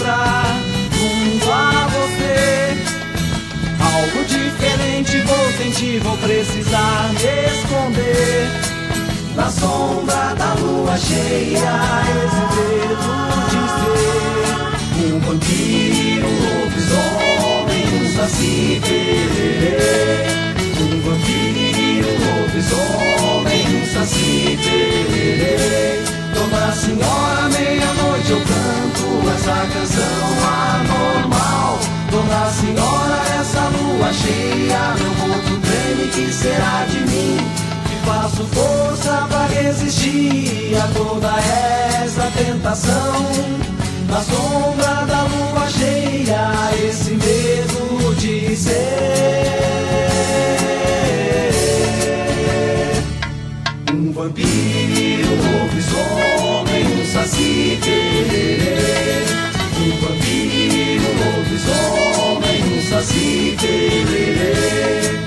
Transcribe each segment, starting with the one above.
encontrar junto a você, algo diferente vou sentir, vou precisar me esconder. Na sombra da lua cheia, esse dedo de ser um vampiro, um lobisomem, um saci pererê. Um vampiro, um lobisomem, um saci pererê. Dona Senhora, meia-noite eu essa canção anormal. Dona Senhora, essa lua cheia, meu corpo treme, que será de mim? Que faço força pra resistir a toda essa tentação. Na sombra da lua cheia, esse medo de ser um vampiro, um lobisomem, um saci lobisomem, um saci pererê.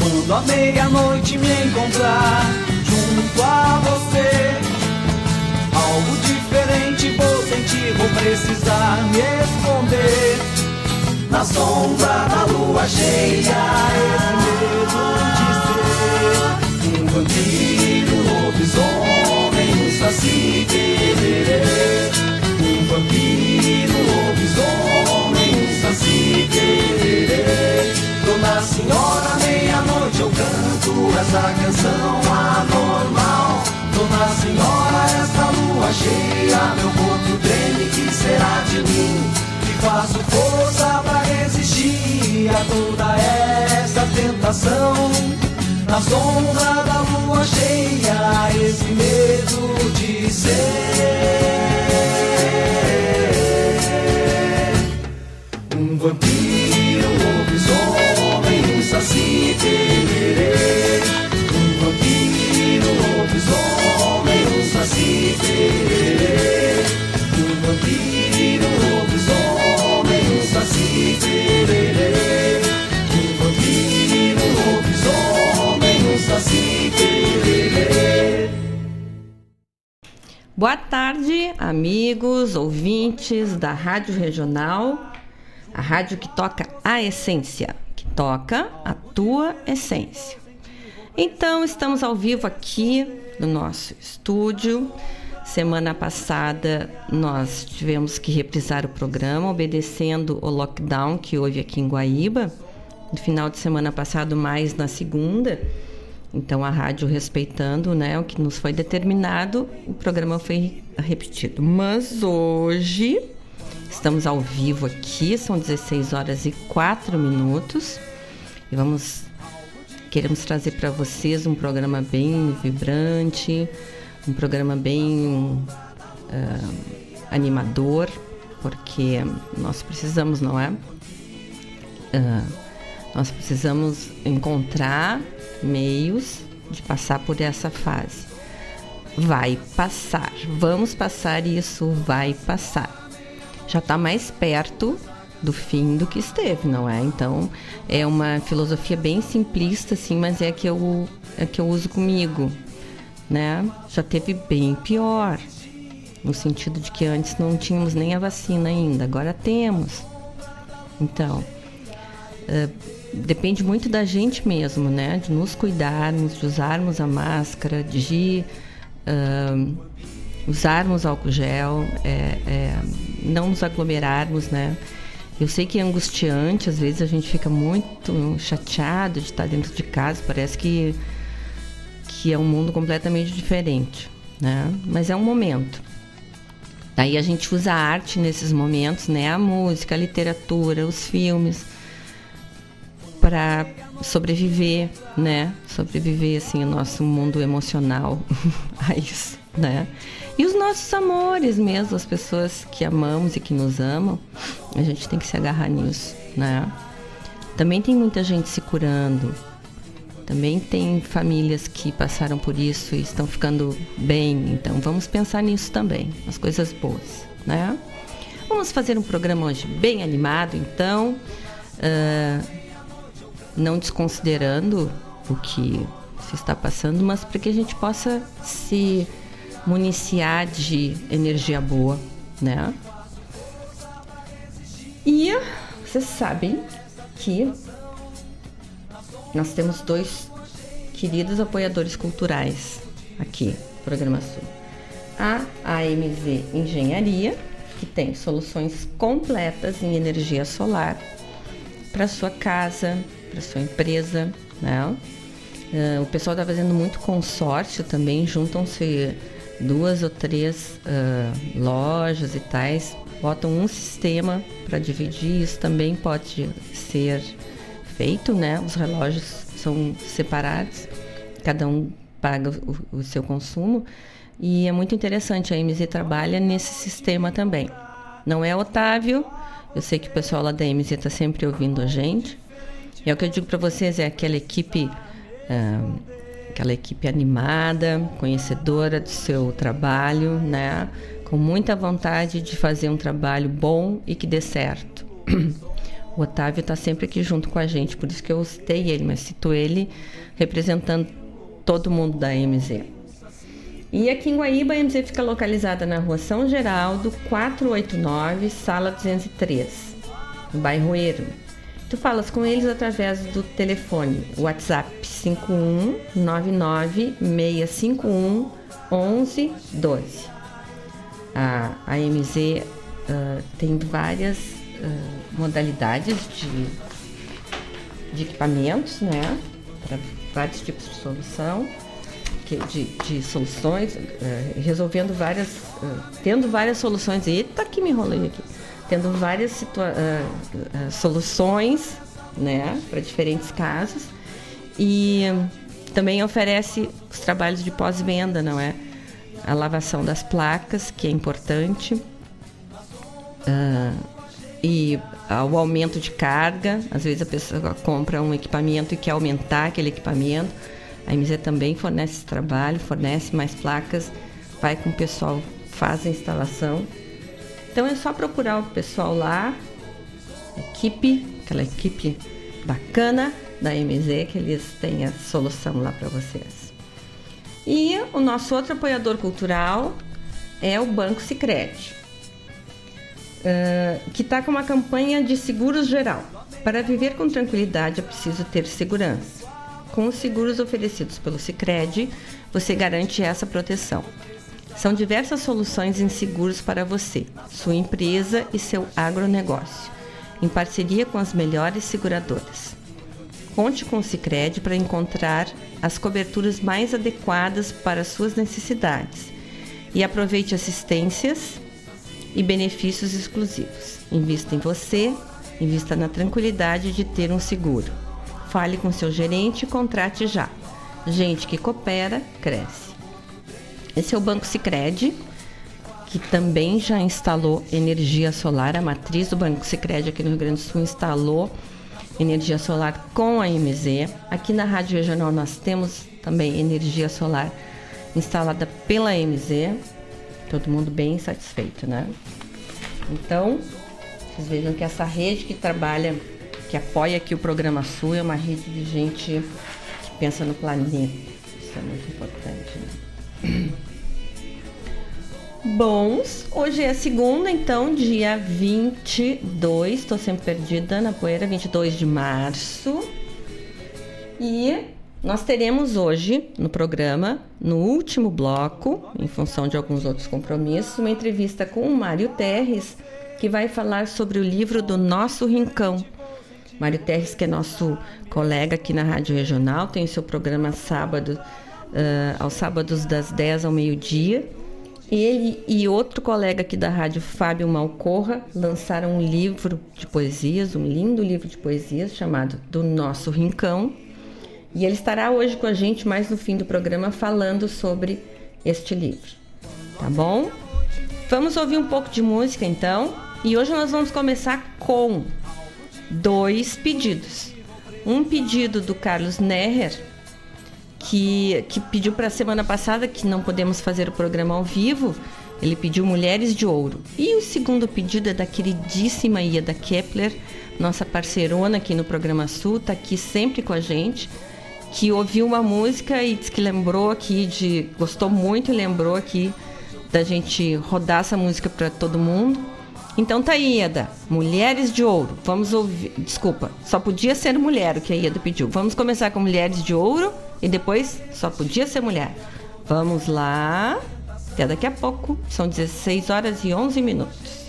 Quando a meia-noite me encontrar junto a você, algo diferente vou sentir, vou precisar me esconder. Na sombra da lua cheia, esse medo de ser um vampiro, um lobisomem, um saci pererê. Um vampiro, um lobisomem, um saci pererê. Dona Senhora, meia-noite eu canto essa canção anormal. Dona Senhora, essa lua cheia, meu corpo treme, que será de mim? Faço força pra resistir a toda essa tentação. Na sombra da lua cheia, esse medo de ser um vampiro, lobisomem, um saci pererê. Um vampiro, lobisomem, um saci pererê. Boa tarde, amigos, ouvintes da Rádio Regional, a rádio que toca a essência, que toca a tua essência. Então, estamos ao vivo aqui no nosso estúdio. Semana passada nós tivemos que reprisar o programa, obedecendo o lockdown que houve aqui em Guaíba. No final de semana passado, mais na segunda. Então, a rádio respeitando né, o que nos foi determinado, o programa foi repetido. Mas hoje, estamos ao vivo aqui, são 16 horas e 4 minutos. E vamos, queremos trazer para vocês um programa bem vibrante, um programa bem uh, animador, porque nós precisamos, não é? Uh, nós precisamos encontrar meios de passar por essa fase. Vai passar, vamos passar isso, vai passar. Já está mais perto do fim do que esteve, não é? Então é uma filosofia bem simplista, assim, mas é a que eu, é que eu uso comigo, né? Já teve bem pior, no sentido de que antes não tínhamos nem a vacina ainda, agora temos. Então, uh, depende muito da gente mesmo, né? De nos cuidarmos, de usarmos a máscara, de uh, usarmos álcool gel, é, é, não nos aglomerarmos, né? Eu sei que é angustiante, às vezes a gente fica muito chateado de estar dentro de casa, parece que, que é um mundo completamente diferente, né? Mas é um momento. Daí a gente usa a arte nesses momentos, né? A música, a literatura, os filmes, para sobreviver, né? Sobreviver assim o nosso mundo emocional a isso, né? E os nossos amores mesmo, as pessoas que amamos e que nos amam, a gente tem que se agarrar nisso, né? Também tem muita gente se curando. Também tem famílias que passaram por isso e estão ficando bem. Então vamos pensar nisso também, as coisas boas, né? Vamos fazer um programa hoje bem animado, então, uh, não desconsiderando o que se está passando, mas para que a gente possa se municiar de energia boa, né? E vocês sabem que nós temos dois queridos apoiadores culturais aqui Programa Sul. A AMZ Engenharia, que tem soluções completas em energia solar para sua casa, para sua empresa, né? Uh, o pessoal está fazendo muito consórcio também, juntam-se duas ou três uh, lojas e tais, botam um sistema para dividir, isso também pode ser feito, né? Os relógios são separados, cada um paga o, o seu consumo e é muito interessante, a MZ trabalha nesse sistema também. Não é Otávio, eu sei que o pessoal lá da MZ está sempre ouvindo a gente. E é o que eu digo para vocês, é aquela equipe, uh, aquela equipe animada, conhecedora do seu trabalho, né? Com muita vontade de fazer um trabalho bom e que dê certo. O Otávio está sempre aqui junto com a gente, por isso que eu citei ele, mas cito ele representando todo mundo da MZ. E aqui em Guaíba, a MZ fica localizada na rua São Geraldo, 489, sala 203, no bairro Ermo. Tu falas com eles através do telefone WhatsApp 5199 1112. A, a uh, tem várias uh, modalidades de, de equipamentos, né? Para vários tipos de solução, que, de, de soluções, uh, resolvendo várias, tendo várias soluções. Eita, que me enrolei aqui. Tendo várias soluções, né? Para diferentes casos. E também oferece os trabalhos de pós-venda, não é? A lavação das placas, que é importante. Uh, e o aumento de carga. Às vezes a pessoa compra um equipamento e quer aumentar aquele equipamento. A MZ também fornece esse trabalho, fornece mais placas, vai com o pessoal, faz a instalação. Então é só procurar o pessoal lá, equipe, aquela equipe bacana da MZ, que eles têm a solução lá para vocês. E o nosso outro apoiador cultural é o Banco Sicredi uh, que está com uma campanha de seguros geral. Para viver com tranquilidade é preciso ter segurança. Com os seguros oferecidos pelo Sicredi, você garante essa proteção. São diversas soluções em seguros para você, sua empresa e seu agronegócio, em parceria com as melhores seguradoras. Conte com o Sicredi para encontrar as coberturas mais adequadas para suas necessidades e aproveite assistências e benefícios exclusivos. Invista em você, invista na tranquilidade de ter um seguro. Fale com seu gerente e contrate já. Gente que coopera, cresce. Esse é o Banco Sicredi, que também já instalou energia solar. A matriz do Banco Sicredi aqui no Rio Grande do Sul instalou energia solar com a MZ. Aqui na Rádio Regional nós temos também energia solar instalada pela MZ todo mundo bem satisfeito, né? Então, vocês vejam que essa rede que trabalha, que apoia aqui o programa Sul, é uma rede de gente que pensa no planeta. Isso é muito importante? Bons, hoje é segunda, então, dia 22, estou sempre perdida na poeira, 22 de março. E nós teremos hoje no programa, no último bloco, em função de alguns outros compromissos, uma entrevista com o Mário Terres, que vai falar sobre o livro do Nosso Rincão. Mário Terres, que é nosso colega aqui na Rádio Regional, tem o seu programa sábado, uh, aos sábados das 10 ao meio-dia. Ele e outro colega aqui da rádio, Fábio Malcorra, lançaram um livro de poesias, um lindo livro de poesias chamado Do Nosso Rincão. E ele estará hoje com a gente mais no fim do programa falando sobre este livro. Tá bom? Vamos ouvir um pouco de música então. E hoje nós vamos começar com dois pedidos. Um pedido do Carlos Nerrer, que, que pediu para a semana passada que não podemos fazer o programa ao vivo. Ele pediu Mulheres de Ouro. E o segundo pedido é da queridíssima Ieda Kepler, nossa parceirona aqui no programa Sul, está aqui sempre com a gente, que ouviu uma música e disse que lembrou aqui de. gostou muito e lembrou aqui da gente rodar essa música para todo mundo. Então tá aí, Ieda. Mulheres de Ouro. Vamos ouvir. Desculpa, só podia ser mulher o que a Ieda pediu. Vamos começar com Mulheres de Ouro e depois só podia ser mulher. Vamos lá. Até daqui a pouco. São 16 horas e 11 minutos.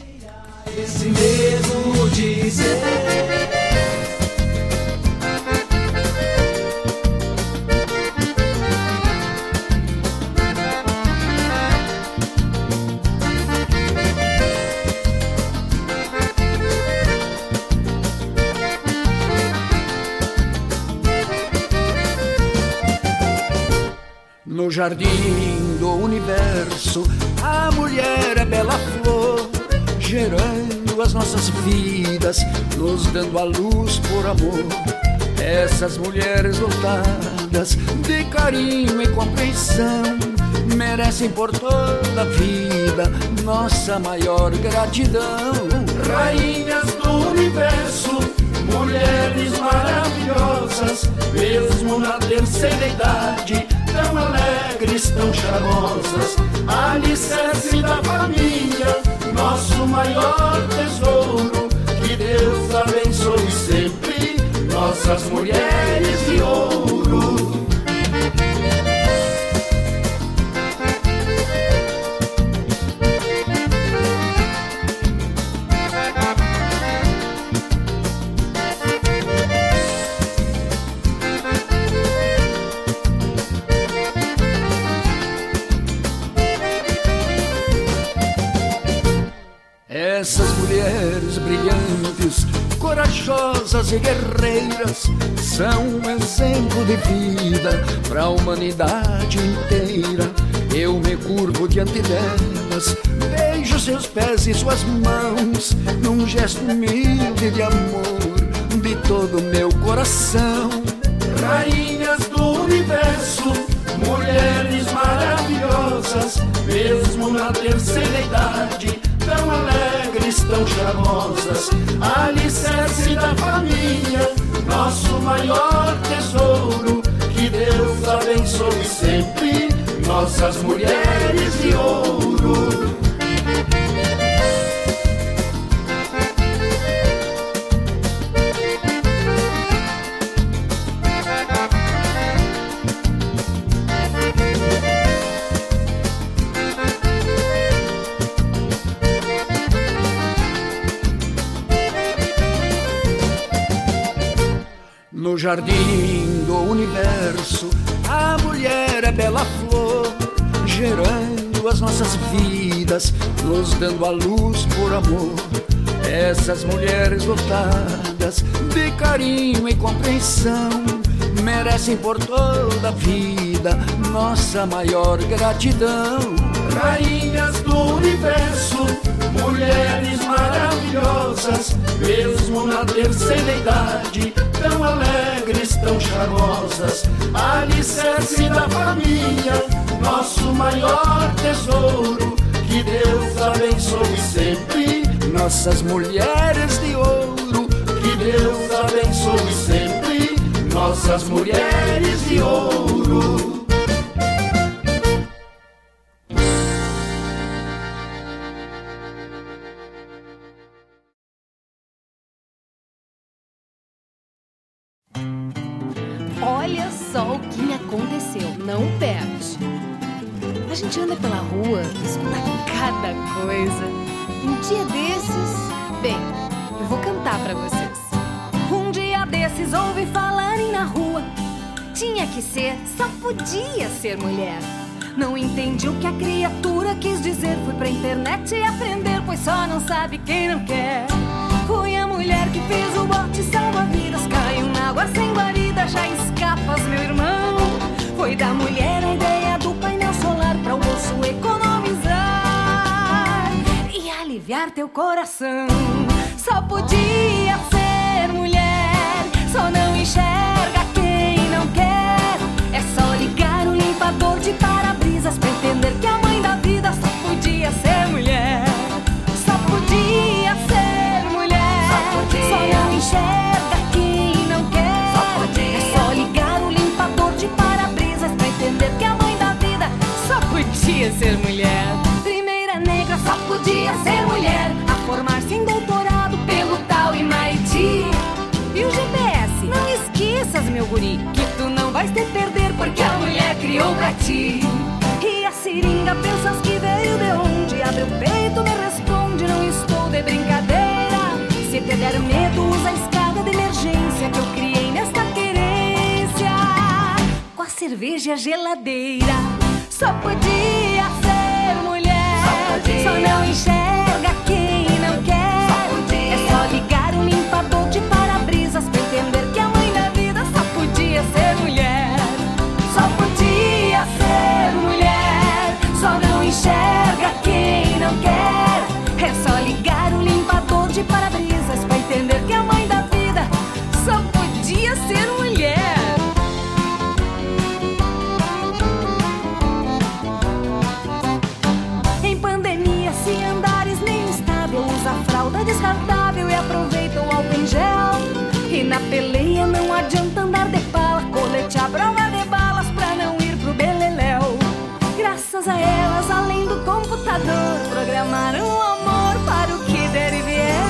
No jardim do universo, a mulher é bela flor, gerando as nossas vidas, nos dando a luz por amor. Essas mulheres lotadas de carinho e compreensão merecem por toda a vida nossa maior gratidão. Rainhas do universo, mulheres maravilhosas, mesmo na terceira idade suas mãos, num gesto humilde de amor de todo meu coração. Dando a luz por amor. Essas mulheres lotadas de carinho e compreensão merecem por toda a vida nossa maior gratidão. Rainhas do universo, mulheres maravilhosas, mesmo na terceira idade, tão alegres, tão charmosas, alicerce da família, nosso maior tesouro. Que Deus abençoe sempre nossas mulheres de ouro. Que Deus abençoe sempre nossas mulheres de ouro. Meu guri, que tu não vais te perder porque a mulher criou pra ti. E a seringa, pensas que veio de onde? Abre o peito, me responde, não estou de brincadeira. Se te der medo, usa a escada de emergência que eu criei nesta querência. Com a cerveja geladeira, só podia ser mulher. Só, podia. só não enxerga quem não quer. É só ligar o limpador peleia não adianta andar de bala, colete à prova de balas pra não ir pro beleléu. Graças a elas, além do computador, programaram o amor para o que der e vier.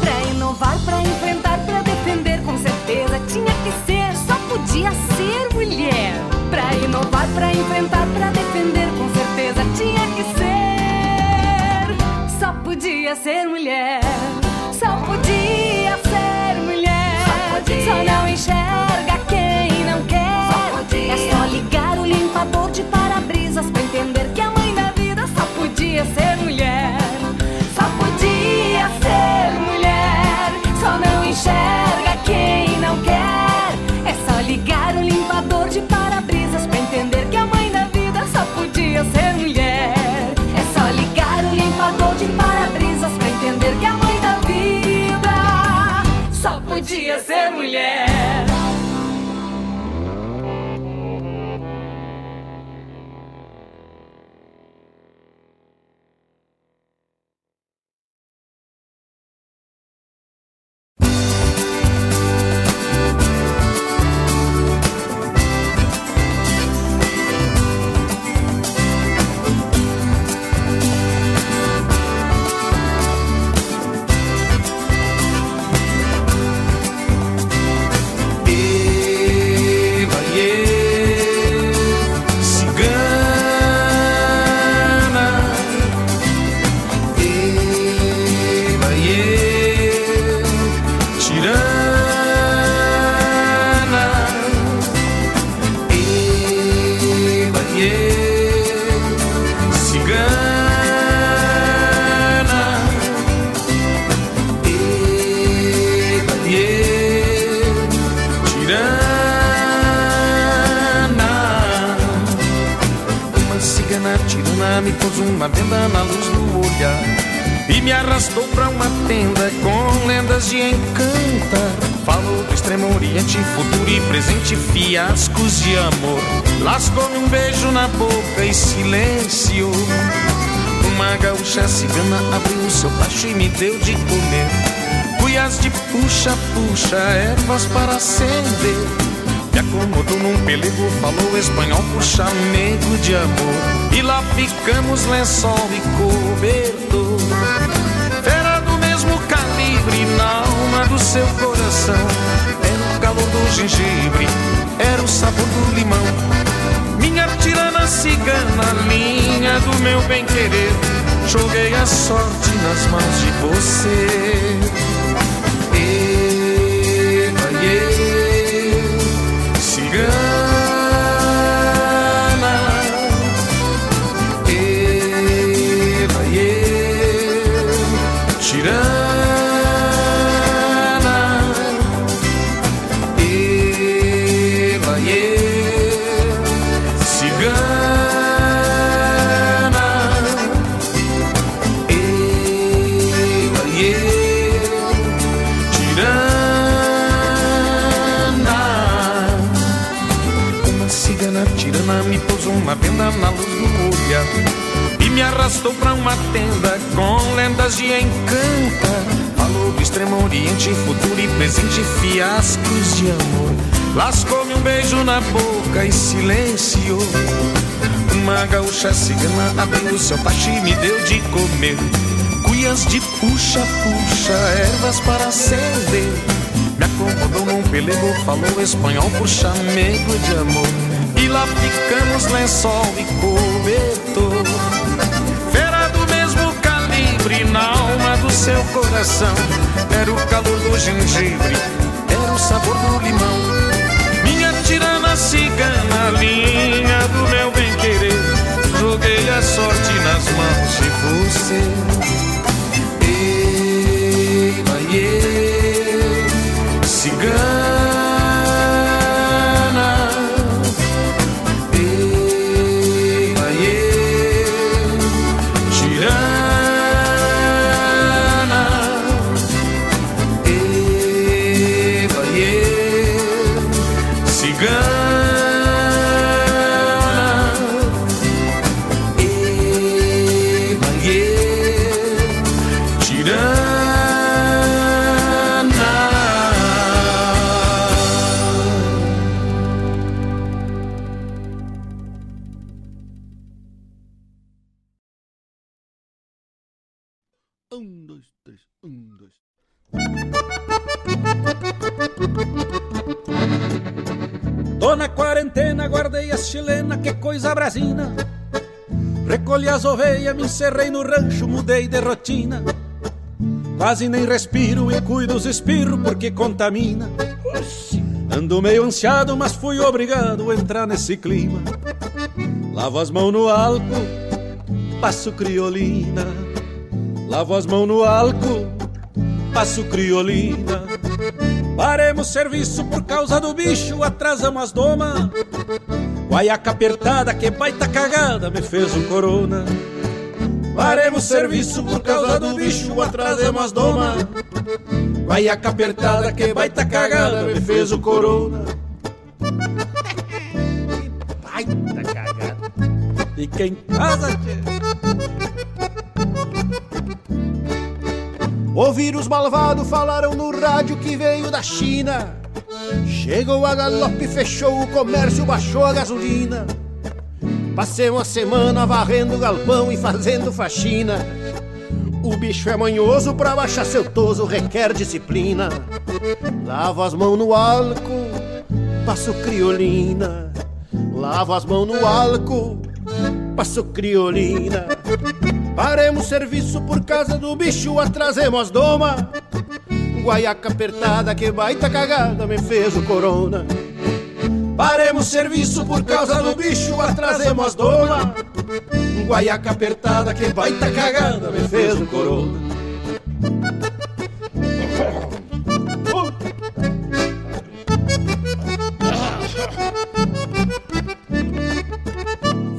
Pra inovar, pra enfrentar, pra defender, com certeza tinha que ser, só podia ser mulher. Pra inovar, pra enfrentar, pra defender, com certeza tinha que ser. Só podia ser mulher. De amor. E lá ficamos lençol e cobertor. Fera do mesmo calibre na alma do seu coração. Era o calor do gengibre, era o sabor do limão. Minha tirana cigana, linha do meu bem-querer. Joguei a sorte nas mãos de você. Comer. Cuias de puxa-puxa, ervas para acender. Me acomodou num pelego, falou espanhol por chamego de amor. E lá ficamos lençol e cobertor. Fera do mesmo calibre na alma do seu coração. Era o calor do gengibre, era o sabor do limão. Minha tirana cigana, linha do meu. Joguei a sorte nas mãos de você. Vai, cigana. Encerrei no rancho, mudei de rotina. Quase nem respiro e cuido os espirros porque contamina. Ando meio ansiado, mas fui obrigado a entrar nesse clima. Lavo as mãos no álcool, passo criolina. Lavo as mãos no álcool, passo criolina. Paremos serviço por causa do bicho, atrasamos as domas. Guaiaca apertada, que baita cagada, me fez um corona. Paremos serviço por causa do bicho, atrasemos as doma. Guaiaca apertada, que baita cagada, me fez o corona. baita cagada. Fica em casa. Ouvir os malvados falaram no rádio que veio da China. Chegou a galope, fechou o comércio, baixou a gasolina. Passei uma semana varrendo galpão e fazendo faxina. O bicho é manhoso, pra baixar seu toso requer disciplina. Lavo as mãos no álcool, passo criolina. Lavo as mãos no álcool, passo criolina. Paremos serviço por causa do bicho, atrasemos as doma. Guaiaca apertada, que baita cagada me fez o corona. Paremos serviço por causa do bicho, atrasemos as doma. Guaiaca apertada, que baita cagada me fez corona.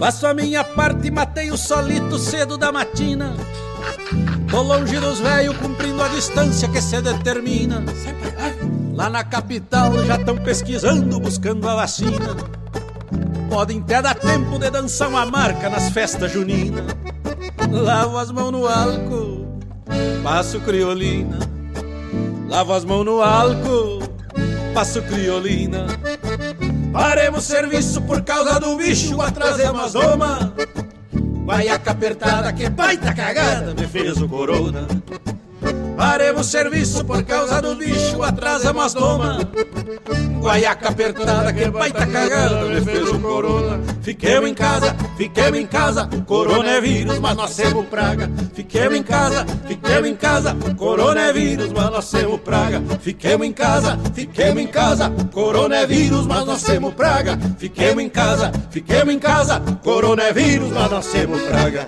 Faço a minha parte e matei o solito cedo da matina. Tô longe dos velhos, cumprindo a distância que se determina. Lá na capital já estão pesquisando, buscando a vacina. Podem até dar tempo de dançar uma marca nas festas juninas. Lavo as mãos no álcool, passo criolina. Lavo as mãos no álcool, passo criolina. Paremos serviço por causa do bicho, atrasemos as doma. Guaiaca apertada, que baita cagada, me fez o corona. Paremos serviço por causa do bicho, atrasamos as doma. Guaiaca apertada, que baita cagada, me fez o corona. Fiquemos em casa, fiquemos em casa, corona é vírus, mas nós temos praga. Fiquemos em casa, fiquemos em casa, corona é vírus, mas nós temos praga. Fiquemos em casa, fiquemos em casa, corona é vírus, mas nós temos praga. Fiquemos em casa, fiquemos em casa, corona é vírus, mas nós temos praga.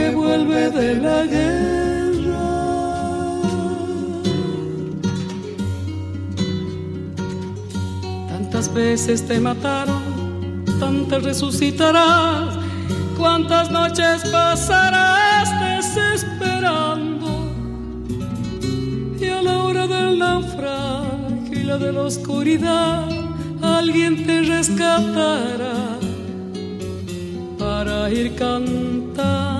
que vuelve de la guerra. Tantas veces te mataron, tantas resucitarás, cuántas noches pasarás desesperando y a la hora del naufragio y la de la oscuridad alguien te rescatará para ir cantando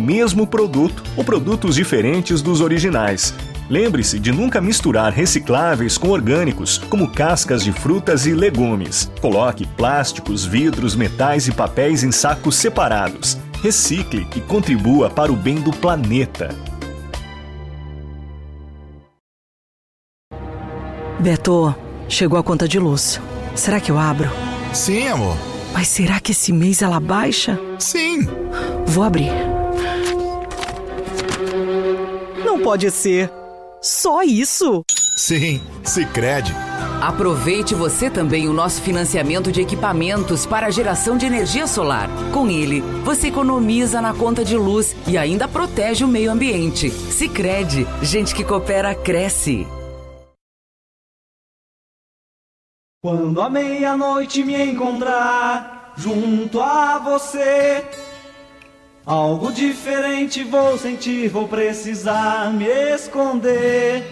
mesmo produto ou produtos diferentes dos originais. Lembre-se de nunca misturar recicláveis com orgânicos, como cascas de frutas e legumes. Coloque plásticos, vidros, metais e papéis em sacos separados. Recicle e contribua para o bem do planeta. Beto, chegou a conta de luz. Será que eu abro? Sim, amor. Mas será que esse mês ela baixa? Sim. Vou abrir. Pode ser. Só isso? Sim, Sicredi. Aproveite você também o nosso financiamento de equipamentos para a geração de energia solar. Com ele, você economiza na conta de luz e ainda protege o meio ambiente. Sicredi, gente que coopera cresce. Quando a meia-noite me encontrar junto a você, algo diferente vou sentir, vou precisar me esconder.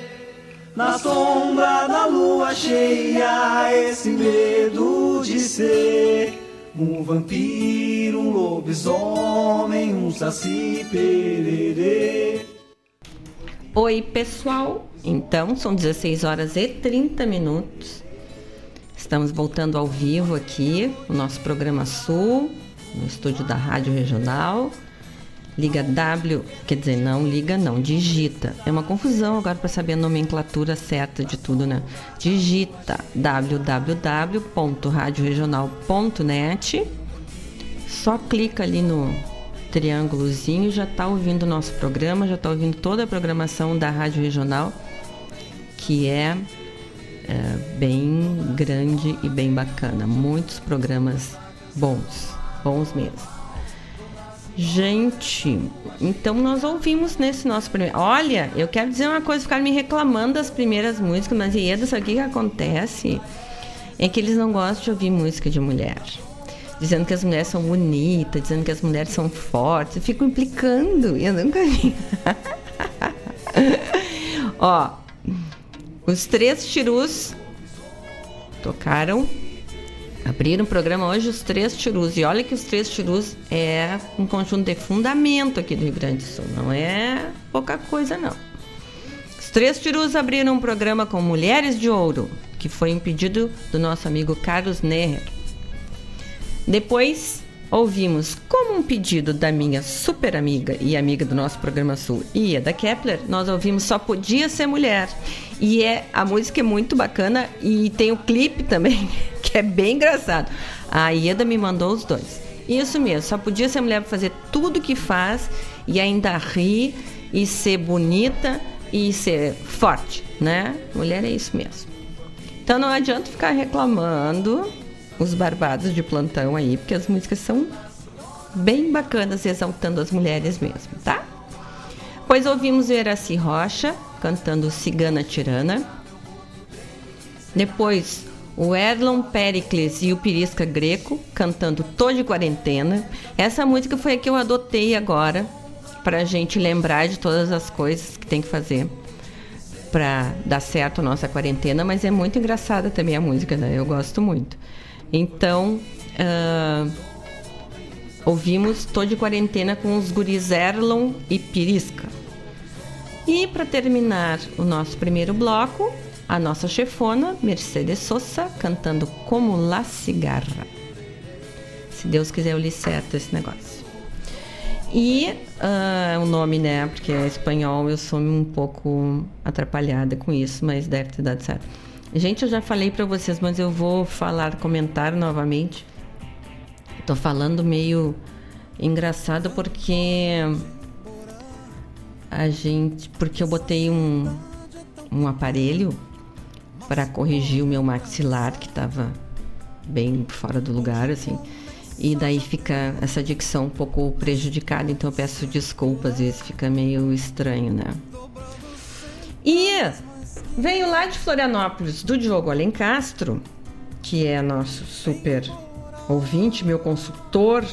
Na sombra da lua cheia, esse medo de ser um vampiro, um lobisomem, um saci pererê. Oi, pessoal. Então, são 16 horas e 30 minutos. Estamos voltando ao vivo aqui, o nosso programa Sul, no estúdio da Rádio Regional. Liga W, quer dizer, não liga não, digita. É uma confusão agora para saber a nomenclatura certa de tudo, né? Digita www.radioregional.net. Só clica ali no triângulozinho, já está ouvindo o nosso programa, já está ouvindo toda a programação da Rádio Regional, que é, é bem grande e bem bacana. Muitos programas bons, bons mesmo. Gente, então nós ouvimos nesse nosso primeiro. Olha, eu quero dizer uma coisa, ficar me reclamando das primeiras músicas, mas Ieda, sabe o que, que acontece? É que eles não gostam de ouvir música de mulher. Dizendo que as mulheres são bonitas, dizendo que as mulheres são fortes. Eu fico implicando, eu nunca vi. Ó, os três tirus tocaram Abriram o programa hoje os Três Tirus. E olha que os Três Tirus é um conjunto de fundamento aqui do Rio Grande do Sul. Não é pouca coisa, não. Os Três Tirus abriram um programa com Mulheres de Ouro, que foi um pedido do nosso amigo Carlos Neher. Depois ouvimos, como um pedido da minha super amiga e amiga do nosso programa Sul, Ieda Kepler, nós ouvimos Só Podia Ser Mulher. E é a música é muito bacana e tem o clipe também, que é bem engraçado. A Ieda me mandou os dois. Isso mesmo, só podia ser mulher para fazer tudo que faz e ainda rir e ser bonita e ser forte, né? Mulher é isso mesmo. Então não adianta ficar reclamando os barbados de plantão aí, porque as músicas são bem bacanas, exaltando as mulheres mesmo, tá? Pois ouvimos o Rocha cantando Cigana Tirana. Depois o Erlon Pericles e o Pirisca Greco cantando Tô de Quarentena. Essa música foi a que eu adotei agora para a gente lembrar de todas as coisas que tem que fazer para dar certo a nossa quarentena, mas é muito engraçada também a música, né? Eu gosto muito. Então, uh, ouvimos Tô de Quarentena com os guris Erlon e Pirisca. E para terminar o nosso primeiro bloco, a nossa chefona, Mercedes Sosa, cantando Como La Cigarra. Se Deus quiser, eu li certo esse negócio. E uh, o nome, né? Porque é espanhol, eu sou um pouco atrapalhada com isso, mas deve ter dado certo. Gente, eu já falei para vocês, mas eu vou falar, comentar novamente. Tô falando meio engraçado porque a gente, porque eu botei um, um aparelho para corrigir o meu maxilar que estava bem fora do lugar, assim. E daí fica essa dicção um pouco prejudicada, então eu peço desculpas, às vezes fica meio estranho, né? E Veio lá de Florianópolis, do Diogo Alencastro, que é nosso super ouvinte, meu consultor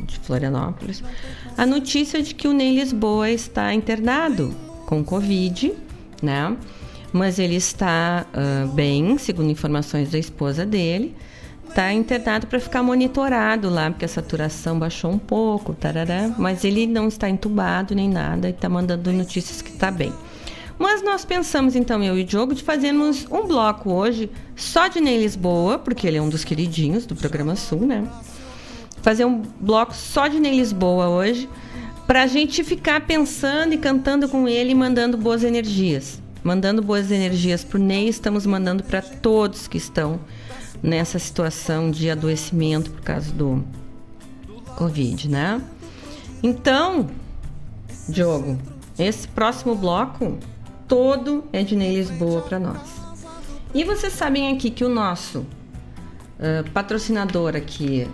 de Florianópolis, a notícia de que o Ney Lisboa está internado com Covid, né? Mas ele está uh, bem, segundo informações da esposa dele. Está internado para ficar monitorado lá, porque a saturação baixou um pouco, tarará, mas ele não está entubado nem nada e está mandando notícias que está bem. Mas nós pensamos, então, eu e o Diogo, de fazermos um bloco hoje só de Ney Lisboa, porque ele é um dos queridinhos do programa Sul, né? Fazer um bloco só de Ney Lisboa hoje, para a gente ficar pensando e cantando com ele e mandando boas energias. Mandando boas energias para o Ney, estamos mandando para todos que estão nessa situação de adoecimento por causa do Covid, né? Então, Diogo, esse próximo bloco todo é de Ney Lisboa para nós. E vocês sabem aqui que o nosso uh, patrocinador aqui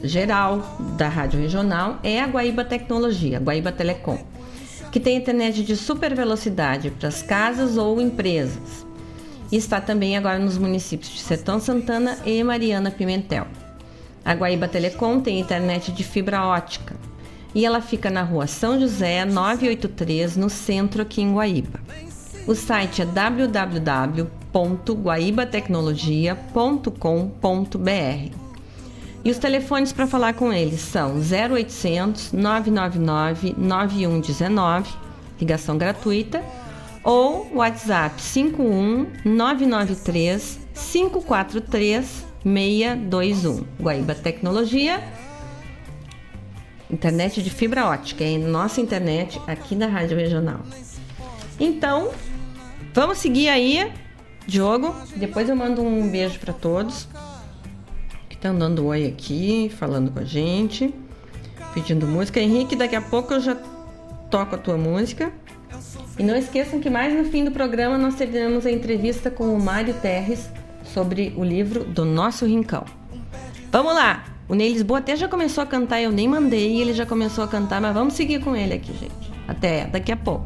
geral da Rádio Regional é a Guaíba Tecnologia, a Guaíba Telecom, que tem internet de super velocidade para as casas ou empresas. E está também agora nos municípios de Sertão Santana e Mariana Pimentel. A Guaíba Telecom tem internet de fibra ótica e ela fica na rua São José 983, no centro aqui em Guaíba. O site é www.guaibatecnologia.com.br. E os telefones para falar com eles são 0800 999 9119, ligação gratuita, ou WhatsApp 51 993 543 621. Guaíba Tecnologia Internet de fibra ótica, é nossa internet aqui da Rádio Regional. Então, vamos seguir aí, Diogo. Depois eu mando um beijo para todos que estão dando oi aqui, falando com a gente, pedindo música. Henrique, daqui a pouco eu já toco a tua música. E não esqueçam que mais no fim do programa nós teremos a entrevista com o Mário Terres sobre o livro do Nosso Rincão. Vamos lá! O Ney Lisboa até já começou a cantar, eu nem mandei, ele já começou a cantar, mas vamos seguir com ele aqui, gente. Até daqui a pouco.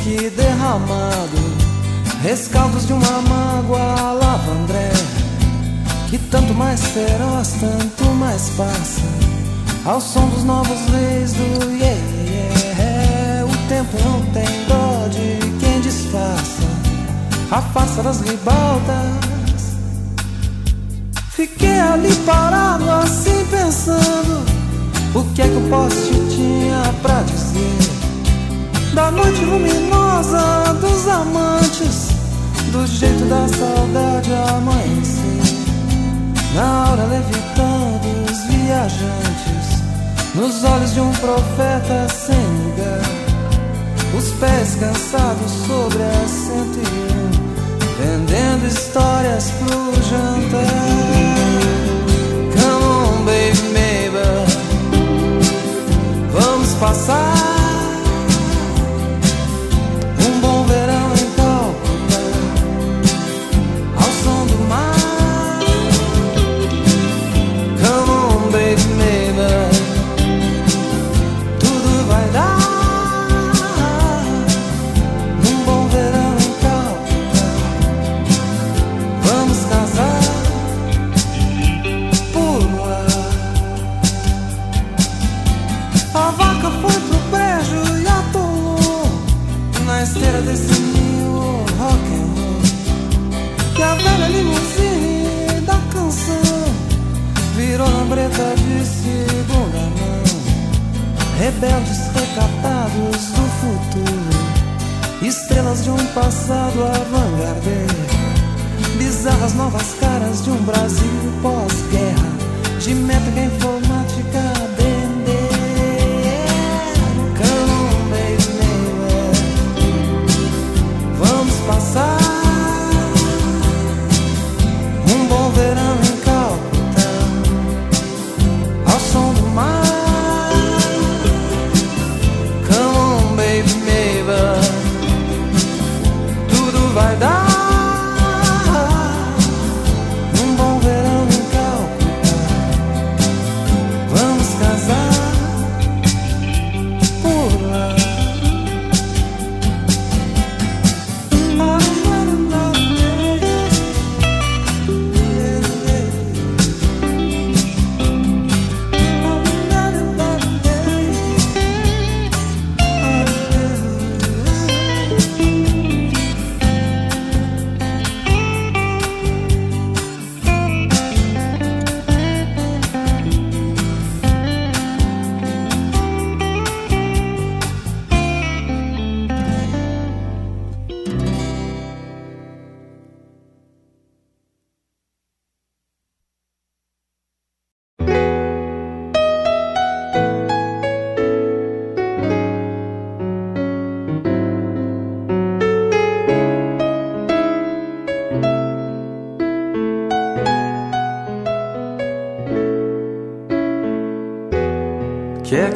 Uísque derramado, rescaldos de uma mágoa lavandré, que tanto mais feroz, tanto mais passa, ao som dos novos reis do yeah, yeah. O tempo não tem dó de quem disfarça a farsa das ribaltas. Fiquei ali parado assim pensando O que é que o poste tinha pra dizer Da noite luminosa dos amantes Do jeito da saudade amanhecer. Na aura levitando os viajantes Nos olhos de um profeta sem lugar. Os pés cansados sobre a 101 Vendendo histórias pro jantar. Come on, baby, maybe Vamos passar lambreta de segunda mão. Rebeldes recatados do futuro, estrelas de um passado avant-garde. Bizarras novas caras de um Brasil pós-guerra De métrica informática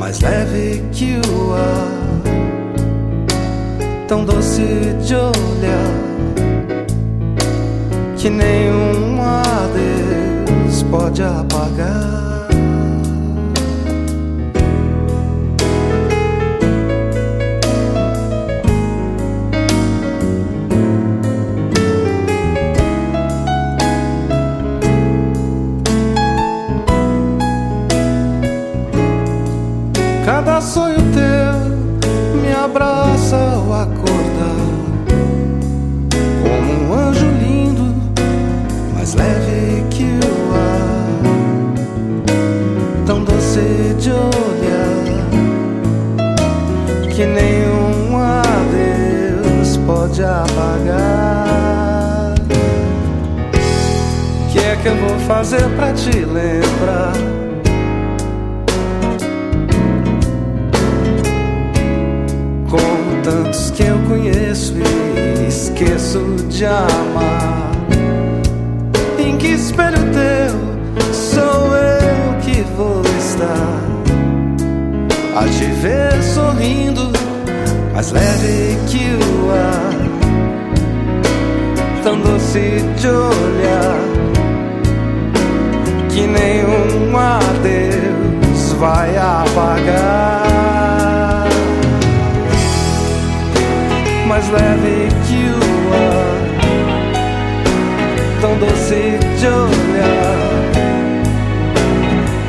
mais leve que o ar, tão doce de olhar, que nenhum adeus pode apagar. Fazer pra te lembrar? Como tantos que eu conheço e esqueço de amar. Em que espelho teu sou eu que vou estar? A te ver sorrindo, mais leve que o ar, tão doce de olhar, que nenhum adeus vai apagar. mais leve que o ar, tão doce de olhar,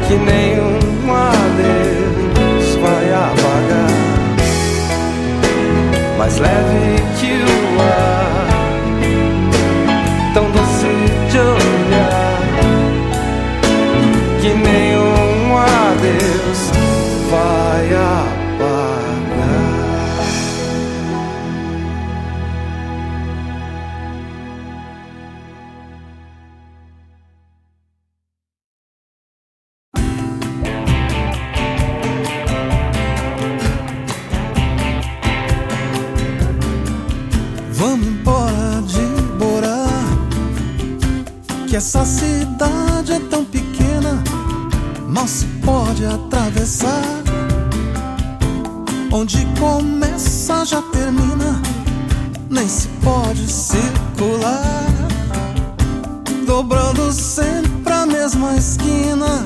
que nenhum adeus vai apagar. Mais leve que o ar, adeus vai apagar. Vamos embora de Borá Que essa cidade é tão pequena Mal se pode atravessar. Onde começa já termina Nem se pode circular. Dobrando sempre a mesma esquina.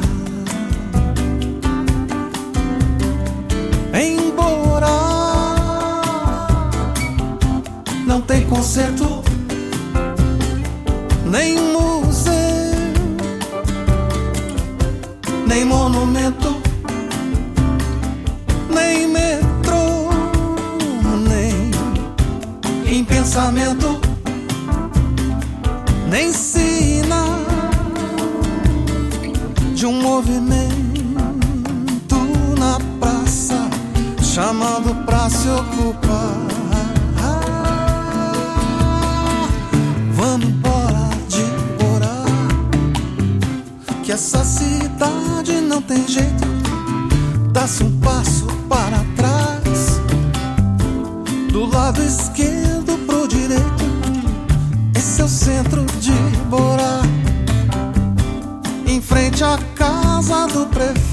Embora não tem concerto, nem museu, nem monumento, nem metrô, nem em pensamento, nem sinal de um movimento na praça chamando pra se ocupar. Não tem jeito. Dá-se um passo para trás. Do lado esquerdo pro direito. Esse é o centro de Borá. Em frente à casa do prefeito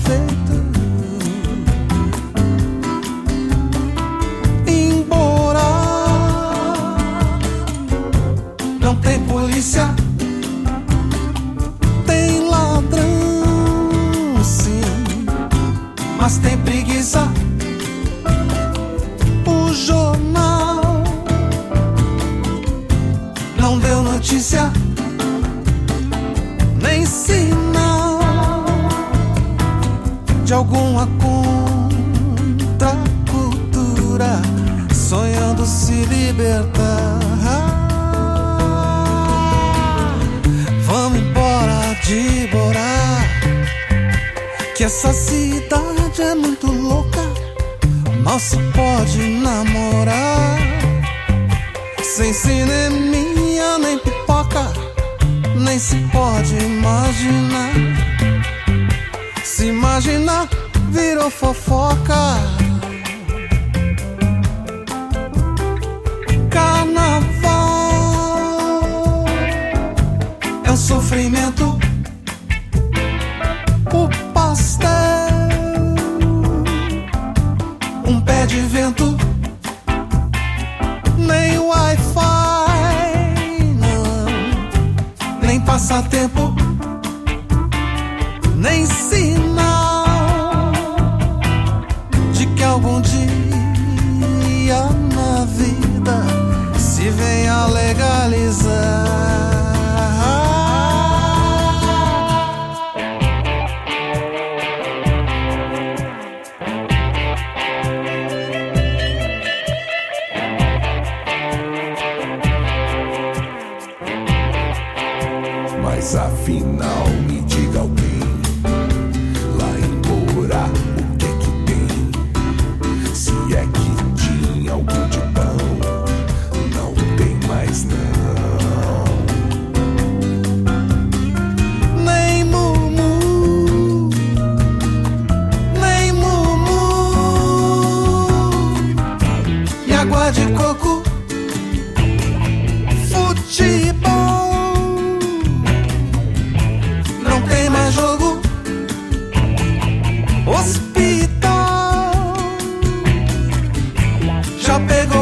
já pegou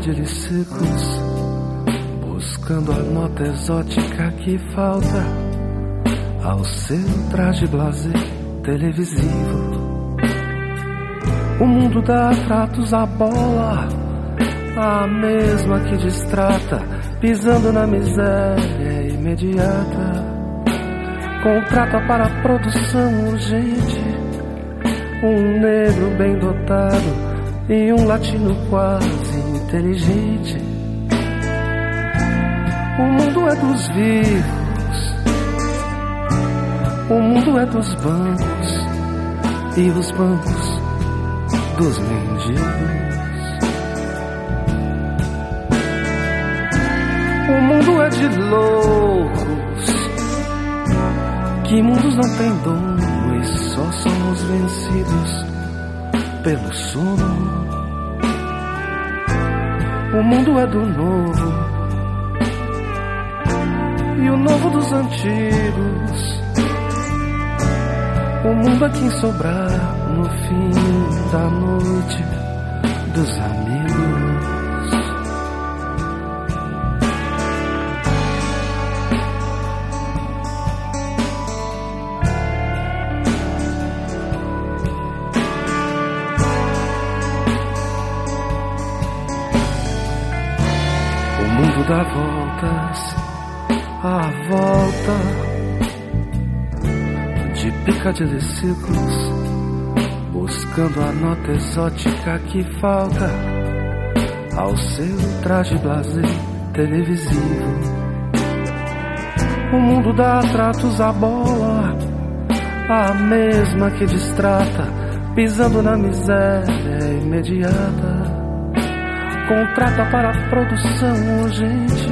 de secos, buscando a nota exótica que falta ao seu traje blazer televisivo. O mundo dá tratos à bola, a mesma que distrata, pisando na miséria imediata contrata para produção urgente um negro bem dotado e um latino quase inteligente. O mundo é dos vivos, o mundo é dos bancos e os bancos dos mendigos. O mundo é de loucos que mundos não têm dono e só somos vencidos pelo sono. O mundo é do novo e o novo dos antigos. O mundo é quem sobrar no fim da noite dos de círculos, buscando a nota exótica que falta ao seu traje blazer televisivo. O mundo dá tratos à bola, a mesma que distrata, pisando na miséria imediata contrata para produção urgente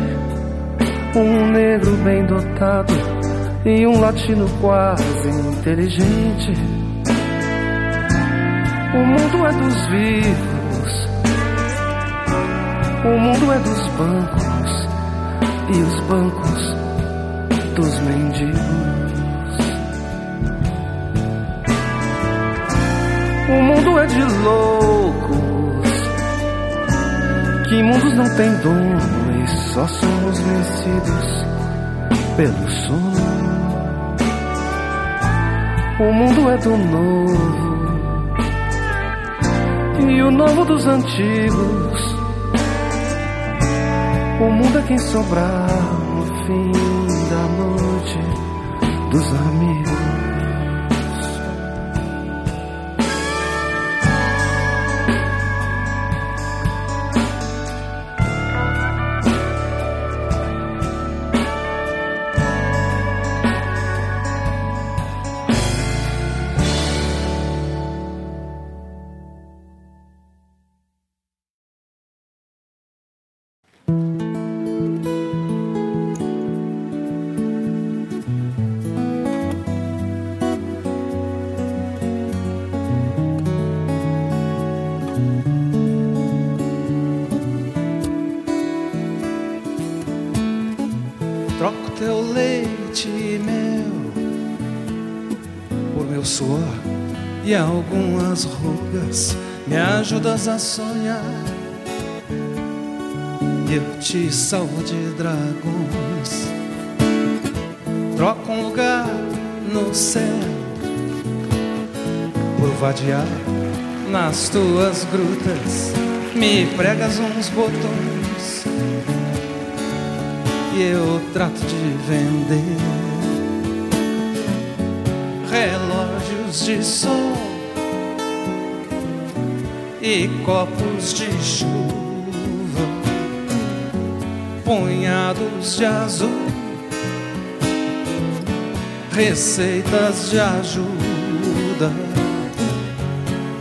um negro bem dotado e um latino quase inteligente. O mundo é dos vivos, o mundo é dos bancos e os bancos dos mendigos. O mundo é de loucos, que mundos não têm dono e só somos vencidos pelo sono. O mundo é do novo e o novo dos antigos. O mundo é quem sobrar no fim da noite dos amigos. Algumas rugas. Me ajudas a sonhar. Eu te salvo de dragões. Troco um lugar no céu por vadiar nas tuas grutas. Me pregas uns botões e eu trato de vender relógios de sol e copos de chuva, punhados de azul, receitas de ajuda,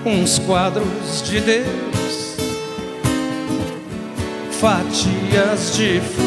uns quadros de Deus, fatias de fruta.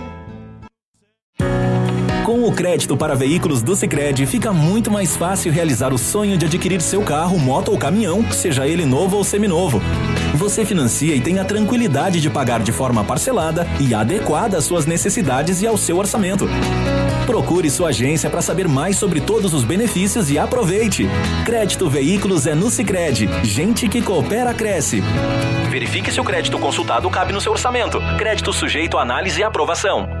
Com o crédito para veículos do Sicredi, fica muito mais fácil realizar o sonho de adquirir seu carro, moto ou caminhão, seja ele novo ou seminovo. Você financia e tem a tranquilidade de pagar de forma parcelada e adequada às suas necessidades e ao seu orçamento. Procure sua agência para saber mais sobre todos os benefícios e aproveite. Crédito Veículos é no Sicredi. Gente que coopera cresce. Verifique se o crédito consultado cabe no seu orçamento. Crédito sujeito a análise e aprovação.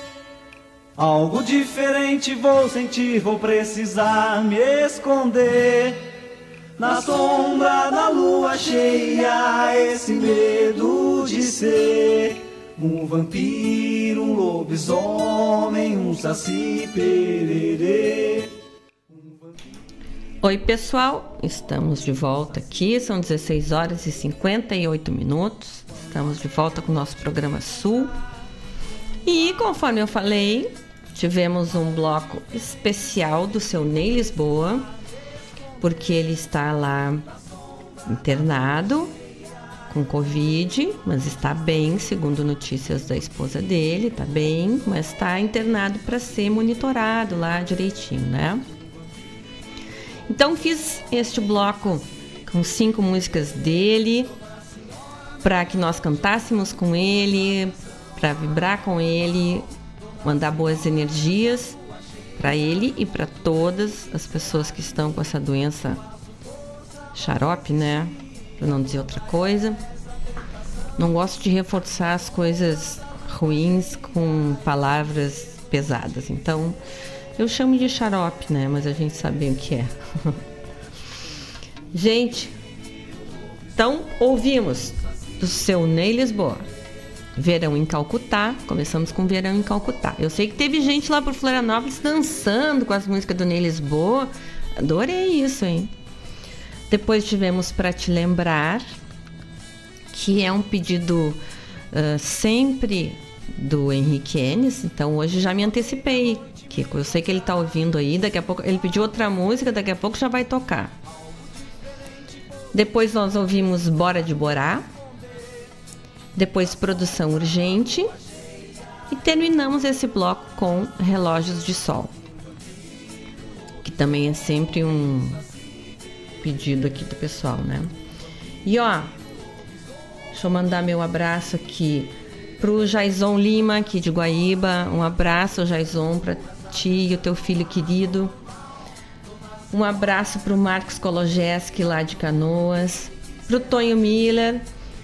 Algo diferente vou sentir, vou precisar me esconder. Na sombra da lua cheia, esse medo de ser um vampiro, um lobisomem, um saci pererê. Oi, pessoal, estamos de volta aqui, são 16 horas e 58 minutos. Estamos de volta com o nosso programa Sul. E conforme eu falei, tivemos um bloco especial do seu Ney Lisboa, porque ele está lá internado com Covid, mas está bem, segundo notícias da esposa dele, está bem, mas está internado para ser monitorado lá direitinho, né? Então fiz este bloco com cinco músicas dele para que nós cantássemos com ele, para vibrar com ele, mandar boas energias para ele e para todas as pessoas que estão com essa doença xarope, né? Para não dizer outra coisa. Não gosto de reforçar as coisas ruins com palavras pesadas. Então, eu chamo de xarope, né? Mas a gente sabe o que é. gente, então ouvimos do seu Ney Lisboa. Verão em Calcutá. Começamos com Verão em Calcutá. Eu sei que teve gente lá por Florianópolis dançando com as músicas do Ney Lisboa. Adorei isso, hein? Depois tivemos Para Te Lembrar, que é um pedido uh, sempre do Henrique Enes. Então hoje já me antecipei. Kiko. Eu sei que ele está ouvindo aí. Daqui a pouco ele pediu outra música, daqui a pouco já vai tocar. Depois nós ouvimos Bora de Borá depois produção urgente e terminamos esse bloco com relógios de sol, que também é sempre um pedido aqui do pessoal, né? E ó, deixa eu mandar meu abraço aqui pro Jaison Lima, aqui de Guaíba. Um abraço, Jaison, para ti e o teu filho querido. Um abraço pro Marcos Kologeski, lá de Canoas. Pro Tonho Miller